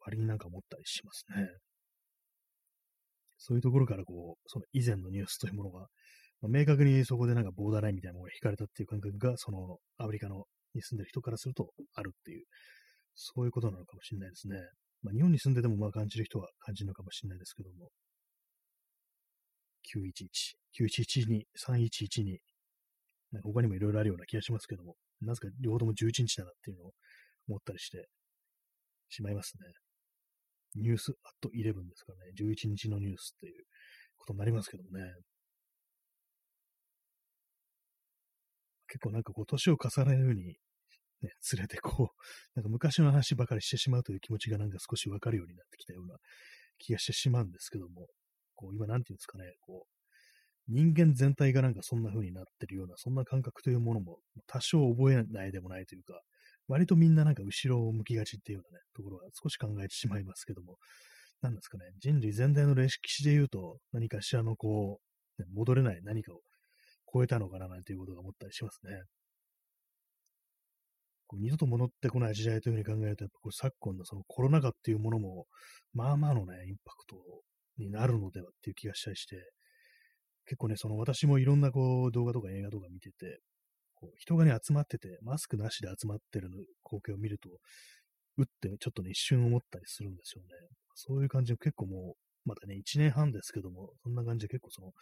Speaker 1: 割になんか思ったりしますね。そういうところからこう、その以前のニュースというものが、明確にそこでなんかボーダーラインみたいなものが引かれたっていう感覚が、そのアメリカのに住んでる人からするとあるっていう、そういうことなのかもしれないですね。まあ、日本に住んでてもまあ感じる人は感じるのかもしれないですけども。911、911に、311に、なんか他にもいろいろあるような気がしますけども、なぜか両方とも11日だなっていうのを思ったりしてしまいますね。ニュースアット11ですかね、11日のニュースっていうことになりますけどもね。結構なんかこう、年を重ねるに、ね、連れてこう、[laughs] なんか昔の話ばかりしてしまうという気持ちがなんか少しわかるようになってきたような気がしてしまうんですけども、こう、今なんていうんですかね、こう、人間全体がなんかそんな風になってるような、そんな感覚というものも多少覚えないでもないというか、割とみんななんか後ろを向きがちっていうようなね、ところは少し考えてしまいますけども、なんですかね、人類全体の歴史で言うと、何かしらのこう、ね、戻れない何かを超えたのかななんていうことが思ったりしますね。こう二度と戻ってこない時代というふうに考えると、やっぱこう昨今のそのコロナ禍っていうものも、まあまあのね、インパクトになるのではっていう気がしたりして、結構ね、その私もいろんなこう動画とか映画とか見てて、こう人がね、集まってて、マスクなしで集まってる光景を見ると、うってちょっとね、一瞬思ったりするんですよね。そういう感じで結構もう、まだね、1年半ですけども、そんな感じで結構その、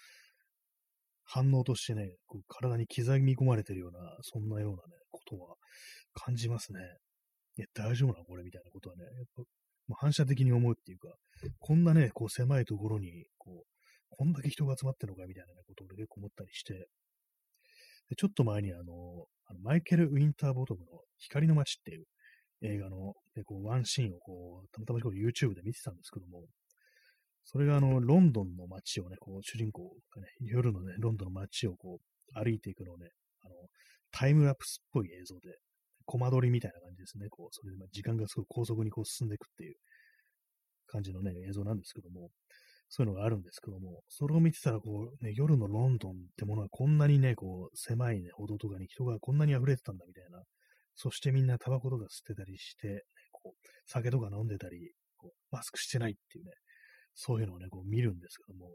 Speaker 1: 反応としてね、こう体に刻み込まれてるような、そんなようなね、ことは感じますね。いや、大丈夫なの？これみたいなことはね、やっぱ、反射的に思うっていうか、こんなね、こう狭いところに、こう、こんだけ人が集まってるのかみたいな、ことを結構思ったりして、でちょっと前にあの、あのマイケル・ウィンターボトムの光の街っていう映画の、ね、こうワンシーンをこう、たまたまこう YouTube で見てたんですけども、それがあの、ロンドンの街をね、こう、主人公がね、夜のね、ロンドンの街をこう、歩いていくのをね、あの、タイムラプスっぽい映像で、コマ撮りみたいな感じですね。こう、それでま時間がすごい高速にこう進んでいくっていう感じのね、映像なんですけども、そういうのがあるんですけども、それを見てたら、こう、ね、夜のロンドンってものはこんなにね、こう、狭いね、歩道とかに人がこんなに溢れてたんだみたいな、そしてみんなタバコとか吸ってたりして、ね、こう、酒とか飲んでたり、こう、マスクしてないっていうね、そういうのをね、こう見るんですけども、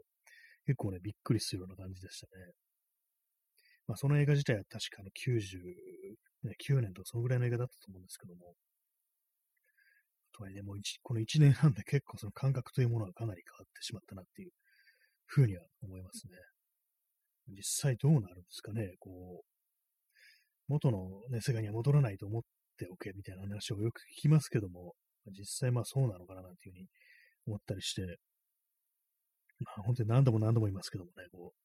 Speaker 1: 結構ね、びっくりするような感じでしたね。まあ、その映画自体は確かの99年とかそのぐらいの映画だったと思うんですけども、とはいえ、もうこの1年半で結構その感覚というものはかなり変わってしまったなっていうふうには思いますね。実際どうなるんですかね、こう、元の、ね、世界には戻らないと思っておけみたいな話をよく聞きますけども、実際まあそうなのかななんていうふうに思ったりして、ま [laughs] あ本当に何度も何度も言いますけどもね、こう、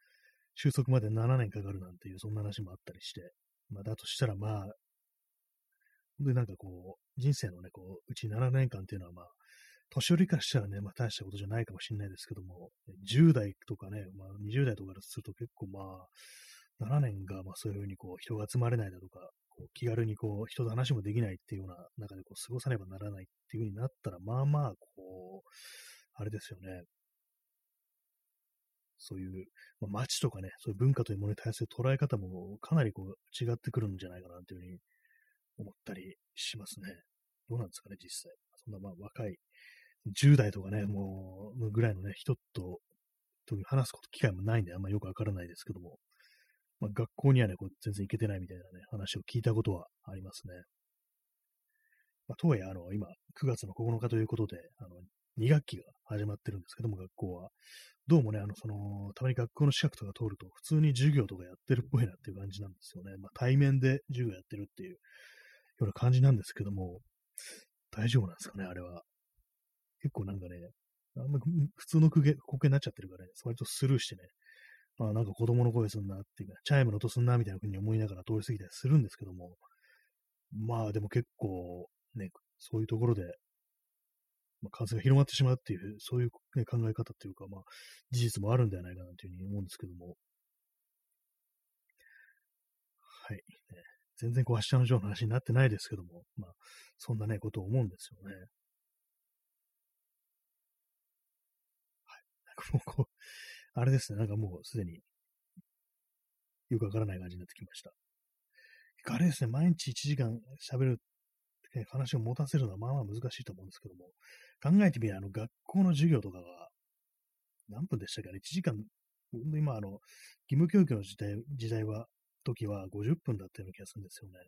Speaker 1: 収束まで7年かかるなんていう、そんな話もあったりして、まあ、だとしたら、まあ、本当になんかこう、人生のね、こう、うち7年間っていうのは、まあ、年寄りからしたらね、まあ大したことじゃないかもしれないですけども、10代とかね、まあ20代とかすると結構まあ、7年がまあそういうふうにこう人が集まれないだとか、こう気軽にこう人と話もできないっていうような中でこう過ごさねばならないっていうふうになったら、まあまあ、こう、あれですよね。そういう、まあ、街とかね、そういう文化というものに対する捉え方もかなりこう違ってくるんじゃないかなというふうに思ったりしますね。どうなんですかね、実際。そんなまあ若い、10代とかね、もう、ぐらいのね、人と、と話すこと機会もないんで、あんまよくわからないですけども、まあ、学校にはね、こう全然行けてないみたいなね、話を聞いたことはありますね。まあ、とはいえ、あの、今、9月の9日ということで、あの、2学期が始まってるんですけども、学校は。どうもね、あの、その、たまに学校の資格とか通ると、普通に授業とかやってるっぽいなっていう感じなんですよね。まあ、対面で授業やってるっていうような感じなんですけども、大丈夫なんですかね、あれは。結構なんかね、あんま普通の光景になっちゃってるからね、割とスルーしてね、まあなんか子供の声すんなっていうか、チャイムの音すんなみたいな風に思いながら通り過ぎたりするんですけども、まあでも結構ね、そういうところで、まあ、感染が広がってしまうっていう、そういう、ね、考え方っていうか、まあ事実もあるんではないかなというふうに思うんですけども、はい、ね。全然こう明日のジョーの話になってないですけども、まあそんなね、ことを思うんですよね。はい。なんかもうこう、あれですね、なんかもうすでによくわからない感じになってきました。あれですね、毎日1時間喋る話を持たせるのはまあまあ難しいと思うんですけども、考えてみれば、あの、学校の授業とかが、何分でしたかね、1時間、今、あの、義務教育の時代、時代は、時は50分だったような気がするんですよね。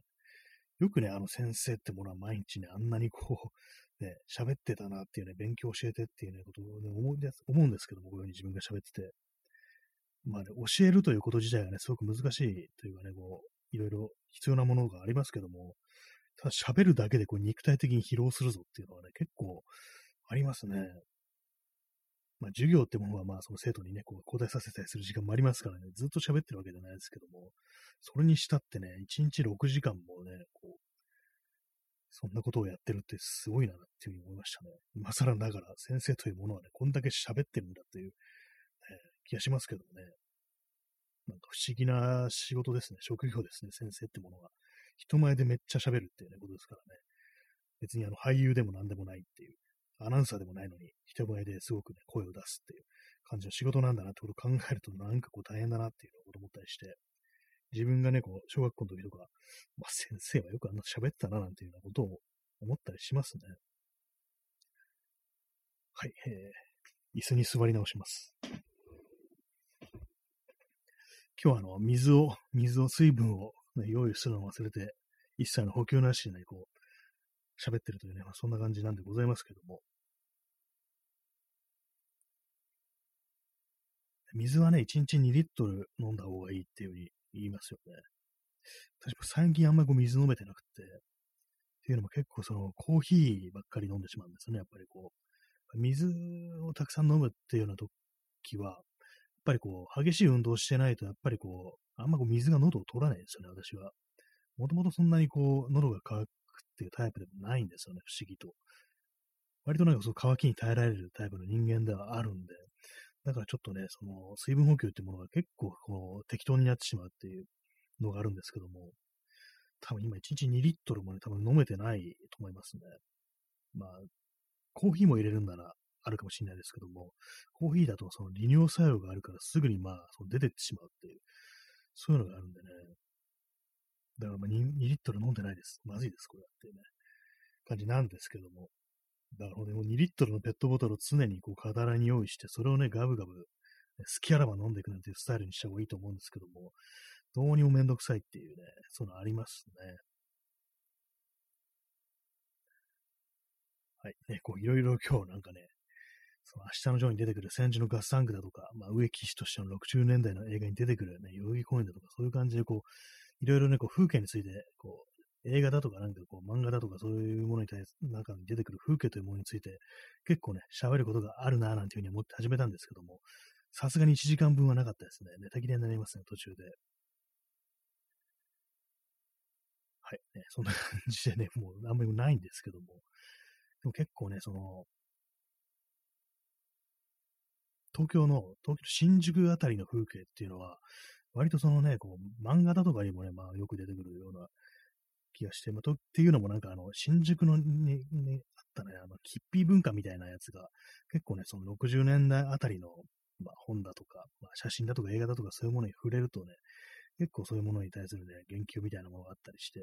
Speaker 1: よくね、あの先生ってものは毎日ね、あんなにこう、ね、喋ってたなっていうね、勉強教えてっていうね、ことを、ね、思思うんですけども、こういうふうに自分が喋ってて。まあね、教えるということ自体がね、すごく難しいというかね、こう、いろいろ必要なものがありますけども、ただ喋るだけでこう肉体的に疲労するぞっていうのはね、結構ありますね。まあ、授業ってものは、まあ、その生徒にね、こう、交代させたりする時間もありますからね、ずっと喋ってるわけじゃないですけども、それにしたってね、1日6時間もね、こう、そんなことをやってるってすごいなっていうふうに思いましたね。今更ながら先生というものはね、こんだけ喋ってるんだっていう、ね、気がしますけどもね。なんか不思議な仕事ですね。職業ですね、先生ってものは。人前でめっちゃ喋るっていうね、ことですからね。別にあの俳優でも何でもないっていう、アナウンサーでもないのに、人前ですごくね、声を出すっていう感じの仕事なんだなってことを考えると、なんかこう大変だなっていうことを思ったりして、自分がね、こう、小学校の時とか、まあ、先生はよくあんな喋ったな、なんていうようなことを思ったりしますね。はい、えー、椅子に座り直します。今日はあの、水を、水を、水分を、ね、用意するのを忘れて、一切の補給なしでね、こう、喋ってるというね、まあ、そんな感じなんでございますけども。水はね、1日2リットル飲んだ方がいいっていうふうに言いますよね。確か最近あんまりこう水飲めてなくて、っていうのも結構そのコーヒーばっかり飲んでしまうんですよね、やっぱりこう。水をたくさん飲むっていうような時は、やっぱりこう、激しい運動してないと、やっぱりこう、あんまこう水が喉を取らないんですよね、私は。もともとそんなにこう、喉が渇くっていうタイプでもないんですよね、不思議と。割となんかそう乾きに耐えられるタイプの人間ではあるんで、だからちょっとね、その水分補給っていうものが結構こう適当になってしまうっていうのがあるんですけども、多分今1日2リットルもね、多分飲めてないと思いますね。まあ、コーヒーも入れるんならあるかもしれないですけども、コーヒーだとその利尿作用があるからすぐにまあ、その出てってしまうっていう、そういうのがあるんでね。だからまあ 2, 2リットル飲んでないです。まずいです、これっていうね、感じなんですけども。だからね、もう2リットルのペットボトルを常にこう、かだらに用意して、それをね、ガブガブ、好きあらば飲んでいくなんていうスタイルにした方がいいと思うんですけども、どうにもめんどくさいっていうね、そのありますね。はい。ね、こう、いろいろ今日なんかね、その明日のジョーに出てくる戦時のガッサンクだとか、まあ、植木氏としての60年代の映画に出てくるね、代々木公園だとか、そういう感じでこう、いろいろね、こう、風景について、こう、映画だとかなんかこう漫画だとかそういうものに対する中に出てくる風景というものについて結構ね、喋ることがあるなぁなんていうふうに思って始めたんですけども、さすがに1時間分はなかったですね。ネタ切れになりますね、途中で。はい、ね。そんな感じでね、[laughs] もうあんまりないんですけども。でも結構ね、その、東京の、東京新宿あたりの風景っていうのは、割とそのね、こう、漫画だとかにもね、まあよく出てくるような気がして、ま、とっていうのもなんかあの、新宿のね、ねあったね、あの、キッピー文化みたいなやつが、結構ね、その60年代あたりの、まあ、本だとか、まあ、写真だとか映画だとかそういうものに触れるとね、結構そういうものに対するね、言及みたいなものがあったりして、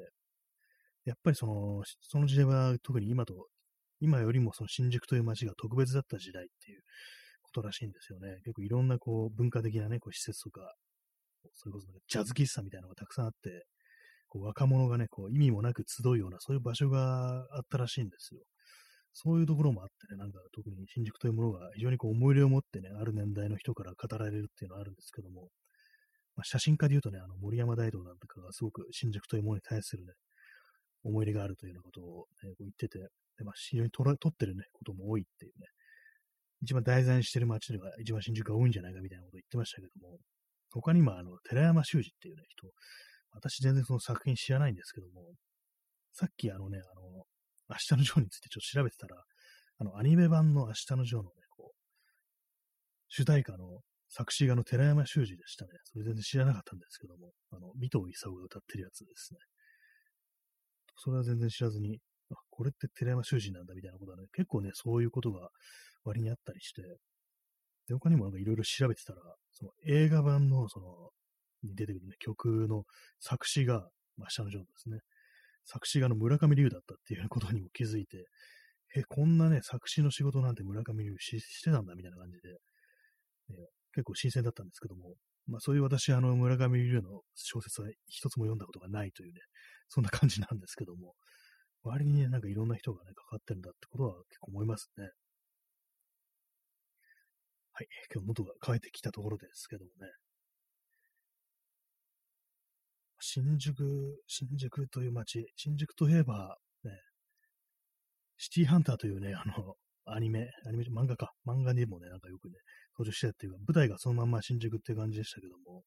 Speaker 1: やっぱりその、その時代は特に今と、今よりもその新宿という街が特別だった時代っていうことらしいんですよね。結構いろんなこう文化的なね、こう施設とか、それこそ、ジャズ喫茶みたいなのがたくさんあって、こう若者がね、こう意味もなく集うような、そういう場所があったらしいんですよ。そういうところもあってね、なんか特に新宿というものが非常にこう思い入れを持ってね、ある年代の人から語られるっていうのはあるんですけども、まあ、写真家で言うとね、あの森山大道なんとかがすごく新宿というものに対するね、思い入れがあるというようなことを、ね、こう言ってて、でまあ、非常に撮ってるね、ことも多いっていうね、一番題材にしてる街では一番新宿が多いんじゃないかみたいなことを言ってましたけども、他にもあの、寺山修司っていうね、人、私全然その作品知らないんですけども、さっきあのね、あの、明日のジョーについてちょっと調べてたら、あの、アニメ版の明日のジョーのね、こう、主題歌の作詞家の寺山修司でしたね。それ全然知らなかったんですけども、あの、尾藤勲が歌ってるやつですね。それは全然知らずに、あ、これって寺山修司なんだみたいなことはね、結構ね、そういうことが割にあったりして、で、他にもなんかいろいろ調べてたら、その映画版のその、に出てくるね、曲の作詞が、まあ、下のジョーですね。作詞がの村上龍だったっていうことにも気づいて、え、こんなね、作詞の仕事なんて村上龍ししてたんだみたいな感じで、ね、結構新鮮だったんですけども、まあそういう私、あの、村上龍の小説は一つも読んだことがないというね、そんな感じなんですけども、割にね、なんかいろんな人がね、関わってるんだってことは結構思いますね。はい。今日喉が渇いてきたところですけどもね。新宿、新宿という街、新宿といえば、ね、シティハンターというね、あの、アニメ、アニメ、漫画か、漫画にもね、なんかよくね、登場してたっていうか、舞台がそのまんま新宿っていう感じでしたけども、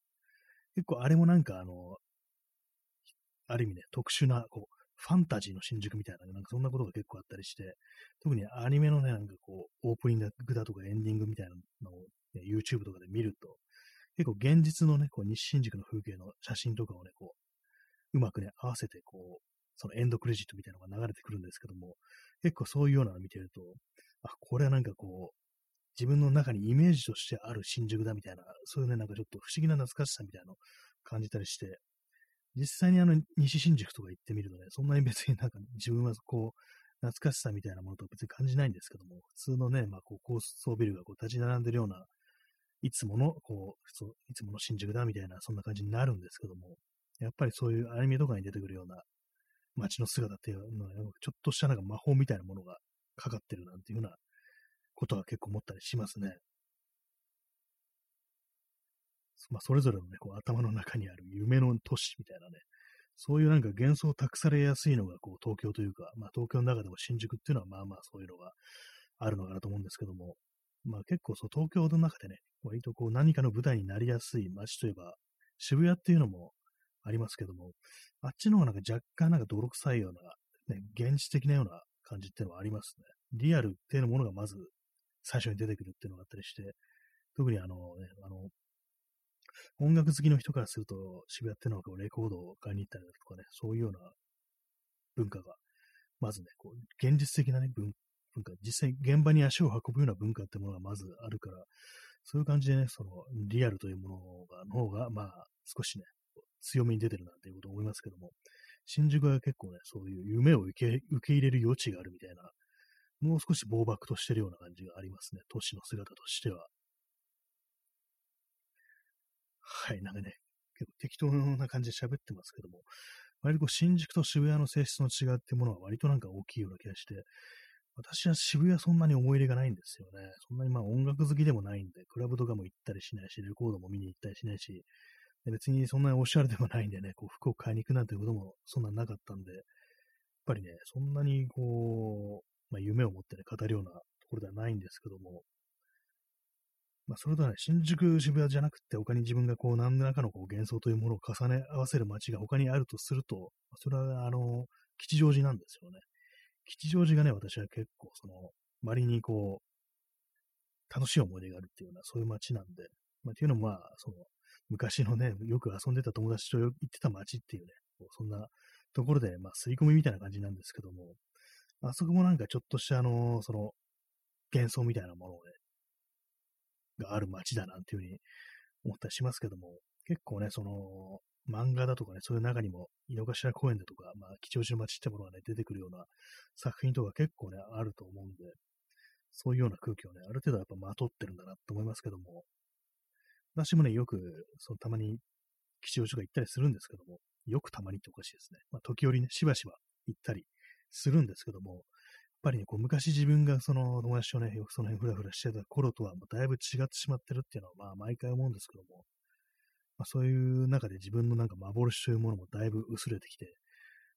Speaker 1: 結構あれもなんかあの、ある意味ね、特殊な、こう、ファンタジーの新宿みたいな、なんかそんなことが結構あったりして、特にアニメのね、なんかこう、オープニングだとかエンディングみたいなのを、ね、YouTube とかで見ると、結構現実のね、こう西新宿の風景の写真とかをね、こう、うまくね、合わせて、こう、そのエンドクレジットみたいなのが流れてくるんですけども、結構そういうようなのを見てると、あ、これはなんかこう、自分の中にイメージとしてある新宿だみたいな、そういうね、なんかちょっと不思議な懐かしさみたいなのを感じたりして、実際にあの、西新宿とか行ってみるとね、そんなに別になんか自分はこう、懐かしさみたいなものとは別に感じないんですけども、普通のね、まあこう高層ビルがこう立ち並んでるような、いつもの、こう、そういつもの新宿だみたいな、そんな感じになるんですけども、やっぱりそういうアニメとかに出てくるような街の姿っていうのは、ちょっとしたなんか魔法みたいなものがかかってるなんていうようなことは結構思ったりしますね。まあ、それぞれのね、こう頭の中にある夢の都市みたいなね、そういうなんか幻想を託されやすいのが、こう、東京というか、まあ、東京の中でも新宿っていうのは、まあまあそういうのがあるのかなと思うんですけども、まあ結構そう、東京の中でね、割とこう、何かの舞台になりやすい街といえば、渋谷っていうのもありますけども、あっちの方がなんか若干なんか泥臭いような、ね、現実的なような感じっていうのはありますね。リアルっていうものがまず最初に出てくるっていうのがあったりして、特にあの、ね、あの、音楽好きの人からすると、渋谷ってのはこうレコードを買いに行ったりだとかね、そういうような文化が、まずね、こう、現実的なね、文化、実際現場に足を運ぶような文化ってものがまずあるから、そういう感じでね、その、リアルというものが、の方が、まあ、少しね、強めに出てるなんていうことを思いますけども、新宿は結構ね、そういう夢を受け受け入れる余地があるみたいな、もう少し暴漠としてるような感じがありますね、都市の姿としては。はい、なんかね、結構適当な感じで喋ってますけども、割とこう新宿と渋谷の性質の違いってものは割となんか大きいような気がして、私は渋谷そんなに思い入れがないんですよね。そんなにまあ音楽好きでもないんで、クラブとかも行ったりしないし、レコードも見に行ったりしないし、別にそんなにおしゃれでもないんでね、こう服を買いに行くなんてこともそんななかったんで、やっぱりね、そんなにこう、まあ、夢を持ってね、語るようなところではないんですけども、まあ、それとね、新宿、渋谷じゃなくて、他に自分がこう、何らかのこう幻想というものを重ね合わせる街が他にあるとすると、それは、あの、吉祥寺なんですよね。吉祥寺がね、私は結構、その、割にこう、楽しい思い出があるっていうような、そういう街なんで、まあ、っていうのもまあ、その、昔のね、よく遊んでた友達と行ってた街っていうね、そんなところで、まあ、吸い込みみたいな感じなんですけども、あそこもなんかちょっとした、あのその、幻想みたいなものをね、がある街だなんていうふうに思ったりしますけども、結構ね、その、漫画だとかね、そういう中にも、井の頭公園だとか、まあ、吉祥寺の街ってものがね、出てくるような作品とか結構ね、あると思うんで、そういうような空気をね、ある程度やっぱまとってるんだなと思いますけども、私もね、よく、そのたまに吉祥寺が行ったりするんですけども、よくたまにっておかしいですね。まあ、時折ね、しばしば行ったりするんですけども、ぱりね、こう昔自分がその友達とね、よくその辺ふらふらしてた頃とはだいぶ違ってしまってるっていうのは、まあ毎回思うんですけども、まあ、そういう中で自分のなんか幻というものもだいぶ薄れてきて、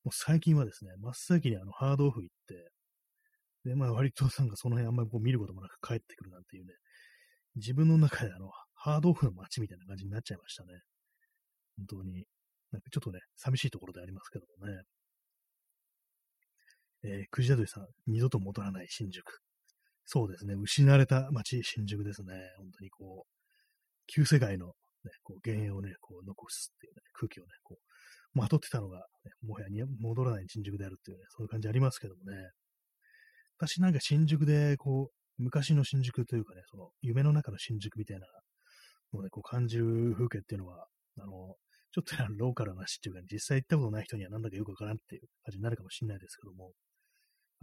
Speaker 1: もう最近はですね、真っ先にあのハードオフ行って、で、まあ割となんかその辺あんまりこう見ることもなく帰ってくるなんていうね、自分の中であの、ハードオフの街みたいな感じになっちゃいましたね。本当に。なんかちょっとね、寂しいところでありますけどもね。えー、クジラドリさん、二度と戻らない新宿。そうですね、失われた街、新宿ですね。本当にこう、旧世界の、ね、こう幻影をね、こう残すっていうね、空気をね、こう、まとってたのが、ね、もはやに戻らない新宿であるっていうね、そういう感じありますけどもね。私なんか新宿で、こう、昔の新宿というかね、その夢の中の新宿みたいなのをね、こう感じる風景っていうのは、あの、ちょっとローカルな話っていうか、実際行ったことない人にはなんだかよくわからんっていう感じになるかもしれないですけども、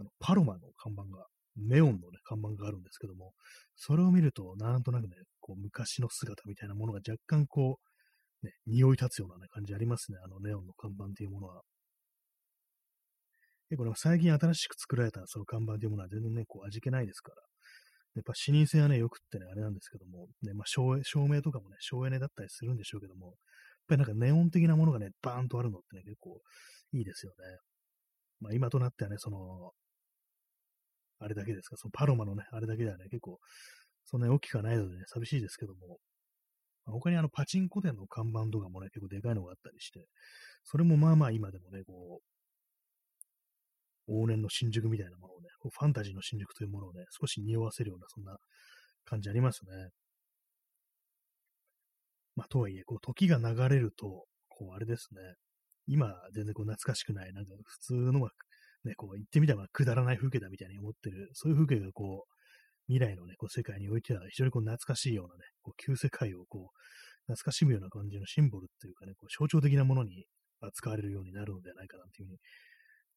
Speaker 1: あのパロマの看板が、ネオンのね、看板があるんですけども、それを見ると、なんとなくね、こう昔の姿みたいなものが若干こう、ね、匂い立つような、ね、感じありますね、あのネオンの看板っていうものは。結構ね、最近新しく作られたその看板というものは全然ね、こう味気ないですから、やっぱ視認性はね、よくってね、あれなんですけども、ね、まあ照、照明とかもね、省エネだったりするんでしょうけども、やっぱりなんかネオン的なものがね、バーンとあるのってね、結構いいですよね。まあ今となってはね、その、あれだけですか、そのパロマのね、あれだけではね、結構、そんなに大きくはないのでね、寂しいですけども、まあ、他にあのパチンコ店の看板とかもね、結構でかいのがあったりして、それもまあまあ今でもね、こう、往年の新宿みたいなものをね、ファンタジーの新宿というものをね、少し匂わせるような、そんな感じありますね。まあ、とはいえ、こう、時が流れると、こう、あれですね、今、全然こう、懐かしくない、なんか普通のは、ね、こう、言ってみたらくだらない風景だみたいに思ってる、そういう風景がこう、未来のね、こう、世界においては非常にこう、懐かしいようなね、こう、旧世界をこう、懐かしむような感じのシンボルっていうかね、こう象徴的なものに扱われるようになるのではないかなというふうに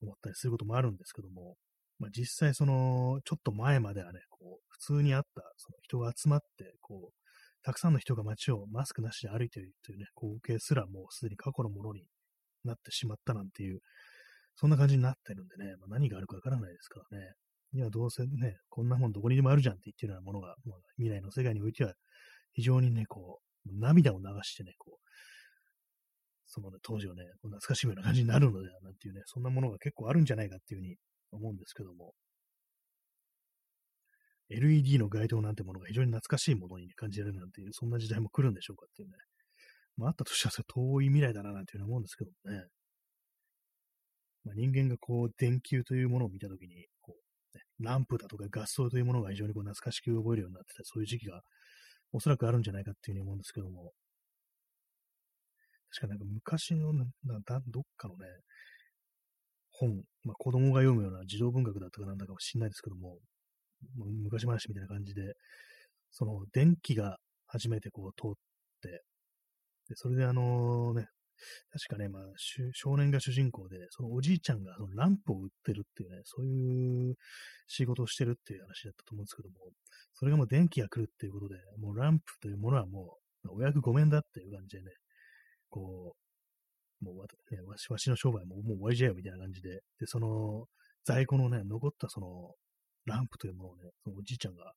Speaker 1: 思ったりすることもあるんですけども、まあ、実際その、ちょっと前まではね、こう、普通にあった、その人が集まって、こう、たくさんの人が街をマスクなしで歩いているというね、光景すらもうすでに過去のものになってしまったなんていう、そんな感じになってるんでね、まあ、何があるかわからないですからね。いや、どうせね、こんなもんどこにでもあるじゃんって言ってるようなものが、まあ、未来の世界においては、非常にね、こう、涙を流してね、こう、そのね、当時をね、懐かしむような感じになるのではなんていうね、そんなものが結構あるんじゃないかっていうふうに思うんですけども、LED の街灯なんてものが非常に懐かしいものに、ね、感じられるなんていう、そんな時代も来るんでしょうかっていうね。まあ、あったとしてはそれ遠い未来だななんていうふうに思うんですけどもね。まあ、人間がこう、電球というものを見たときに、こう、ね、ランプだとかガス灯というものが非常にこう懐かしく覚えるようになってた、そういう時期がおそらくあるんじゃないかっていうふうに思うんですけども、確かなんか昔のな、などっかのね、本、まあ、子供が読むような児童文学だったかなんだかもしれないですけども、昔話みたいな感じで、その電気が初めてこう通って、でそれであのね、確かね、まあ、少年が主人公で、そのおじいちゃんがそのランプを売ってるっていうね、そういう仕事をしてるっていう話だったと思うんですけども、それがもう電気が来るっていうことで、もうランプというものはもう、お役ごめんだっていう感じでね、こう、もうわ,、ね、わしわしの商売ももう終わりじゃよみたいな感じで、で、その在庫のね、残ったそのランプというものをね、そのおじいちゃんが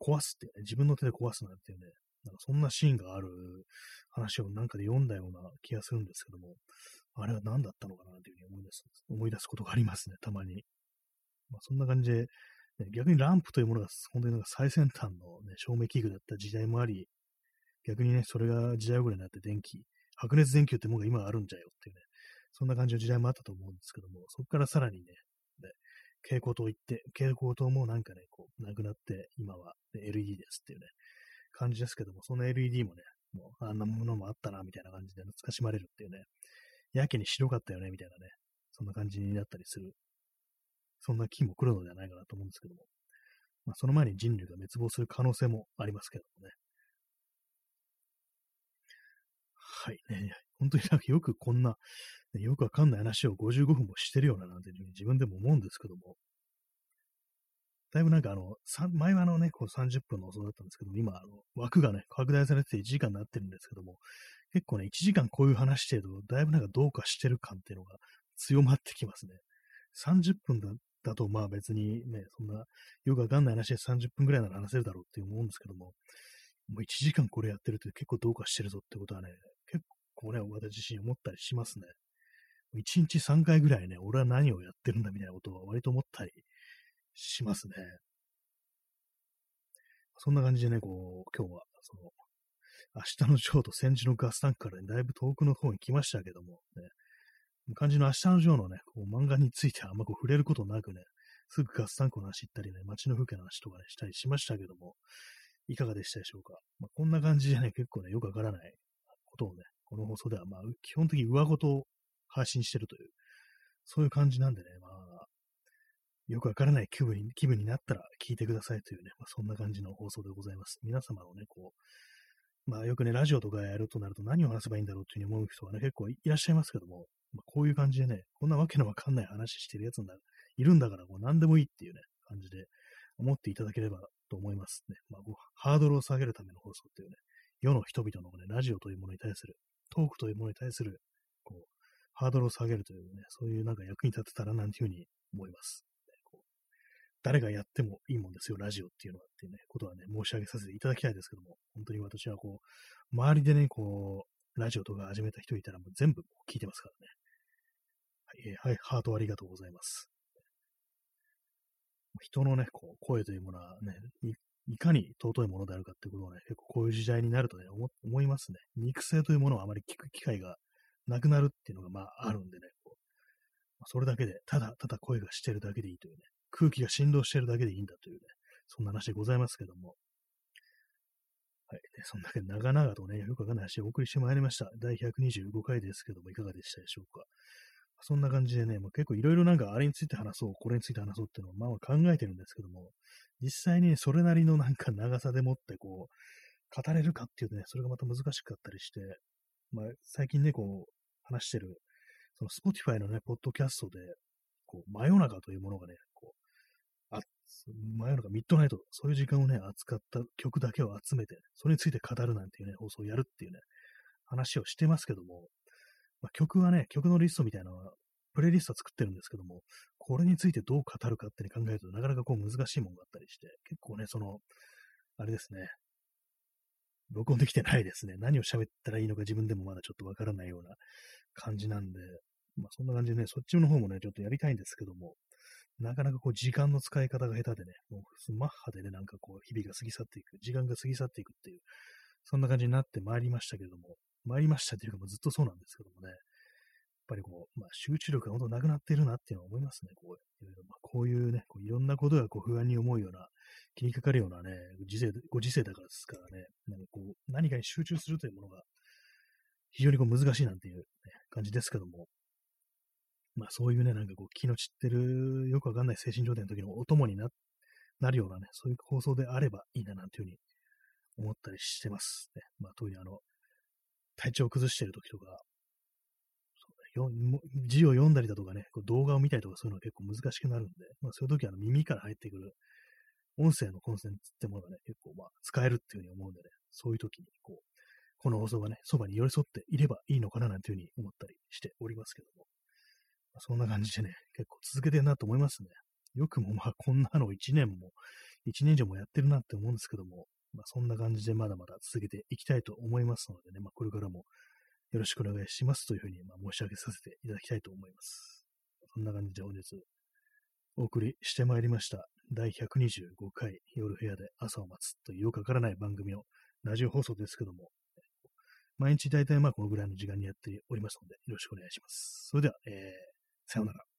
Speaker 1: 壊すっていうね、自分の手で壊すなんていうね、なんかそんなシーンがある話をなんかで読んだような気がするんですけども、あれは何だったのかなというふうに思い出す、思い出すことがありますね、たまに。まあ、そんな感じで、ね、逆にランプというものが本当になんか最先端の、ね、照明器具だった時代もあり、逆にね、それが時代遅れになって電気、白熱電球ってものが今あるんじゃよっていうね、そんな感じの時代もあったと思うんですけども、そこからさらにね、ね蛍光灯行って、蛍光灯もなんかね、こう、なくなって、今は、ね、LED ですっていうね、感じですけども、その LED もね、もうあんなものもあったな、みたいな感じで懐かしまれるっていうね、やけに白かったよね、みたいなね、そんな感じになったりする、そんな気も来るのではないかなと思うんですけども、まあ、その前に人類が滅亡する可能性もありますけどもね。はいね。本当になんかよくこんな、よくわかんない話を55分もしてるようななんて自分でも思うんですけども、だいぶなんかあの、前はあのね、こう30分の放送だったんですけども、今あの枠がね、拡大されてて1時間になってるんですけども、結構ね、1時間こういう話してると、だいぶなんかどうかしてる感っていうのが強まってきますね。30分だだと、まあ別にね、そんな、よくわかんない話で30分くらいなら話せるだろうって思うんですけども、もう1時間これやってるって結構どうかしてるぞってことはね、結構ね、私自身思ったりしますね。1日3回ぐらいね、俺は何をやってるんだみたいなことは割と思ったりしますね。そんな感じでね、こう、今日は、その、明日のジョーと戦時のガスタンクから、ね、だいぶ遠くの方に来ましたけども、ね、感じの明日のジョーのね、こう漫画についてはあんまこう触れることなくね、すぐガスタンクの話行ったりね、街の風景の話とかね、したりしましたけども、いかがでしたでしょうか？まあ、こんな感じでね、結構ね、よくわからないことをね、この放送では、まあ、基本的に上ごとを配信してるという、そういう感じなんでね、まあ、よくわからない気分に気分になったら聞いてくださいというね、まあ、そんな感じの放送でございます。皆様のね、こう、まあよくね、ラジオとかやるとなると何を話せばいいんだろうっていうふうに思う人がね、結構いらっしゃいますけども、まあ、こういう感じでね、こんなわけのわかんない話してるやつんだ、いるんだから、こう何でもいいっていうね、感じで思っていただければと思いますね。まあ、ハードルを下げるための放送っていうね、世の人々のね、ラジオというものに対する、トークというものに対する、こう、ハードルを下げるというね、そういうなんか役に立てたらなんていうふうに思います。誰がやってもいいもんですよ、ラジオっていうのはっていうね、ことはね、申し上げさせていただきたいですけども、本当に私はこう、周りでね、こう、ラジオとか始めた人いたらもう全部聞いてますからね。はい、えー、はい、ハートありがとうございます。人のね、こう、声というものはねい、かに尊いものであるかっていうことをね、結構こういう時代になるとね、思思いますね。肉声というものをあまり聞く機会がなくなるっていうのがまああるんでね、こうそれだけで、ただただ声がしてるだけでいいというね、空気が振動してるだけでいいんだというね、そんな話でございますけども。はい。そんだけ長々とね、よくわかんない話をお送りしてまいりました。第125回ですけども、いかがでしたでしょうか。そんな感じでね、まあ、結構いろいろなんかあれについて話そう、これについて話そうっていうのをまあ考えてるんですけども、実際にそれなりのなんか長さでもってこう、語れるかっていうとね、それがまた難しかったりして、まあ、最近ね、こう、話してる、その Spotify のね、ポッドキャストで、こう、真夜中というものがね、こう、あ、真夜中、ミッドナイト、そういう時間をね、扱った曲だけを集めて、それについて語るなんていうね、放送をやるっていうね、話をしてますけども、まあ、曲はね、曲のリストみたいなのは、プレイリストは作ってるんですけども、これについてどう語るかって考えるとなかなかこう難しいものがあったりして、結構ね、その、あれですね、録音できてないですね。何を喋ったらいいのか自分でもまだちょっとわからないような感じなんで、まあそんな感じでね、そっちの方もね、ちょっとやりたいんですけども、なかなかこう時間の使い方が下手でね、もうマッハでね、なんかこう日々が過ぎ去っていく、時間が過ぎ去っていくっていう、そんな感じになってまいりましたけれども、参りましたというか、もうずっとそうなんですけどもね、やっぱりこう、まあ、集中力が本当なくなっているなっていうのは思いますね。こういろいろまあ、こういうね、こういろんなことがこう不安に思うような、気にかかるようなね、時世、ご時世だからですからね、なんかこう、何かに集中するというものが、非常にこう難しいなんていう、ね、感じですけども、まあそういうね、なんかこう気の散ってる、よくわかんない精神状態の時のお供にななるようなね、そういう放送であればいいななんていうふうに思ったりしてますね。まあ特にあの、体調を崩してる時とか、字を読んだりだとかね、こう動画を見たりとかそういうのは結構難しくなるんで、まあ、そういう時はあの耳から入ってくる音声のコンセンツってものがね、結構まあ使えるっていうふうに思うんでね、そういう時にこう、この放送がね、そばに寄り添っていればいいのかななんていうふうに思ったりしておりますけども、そんな感じでね、結構続けてるなと思いますね。よくもまあこんなの1年も、1年以上もやってるなって思うんですけども、まあ、そんな感じでまだまだ続けていきたいと思いますのでね、まあ、これからもよろしくお願いしますというふうにま申し上げさせていただきたいと思います。そんな感じで本日お送りしてまいりました。第125回夜部屋で朝を待つというよくわからない番組のラジオ放送ですけども、毎日大体まあこのぐらいの時間にやっておりますので、よろしくお願いします。それでは、えー、さようなら。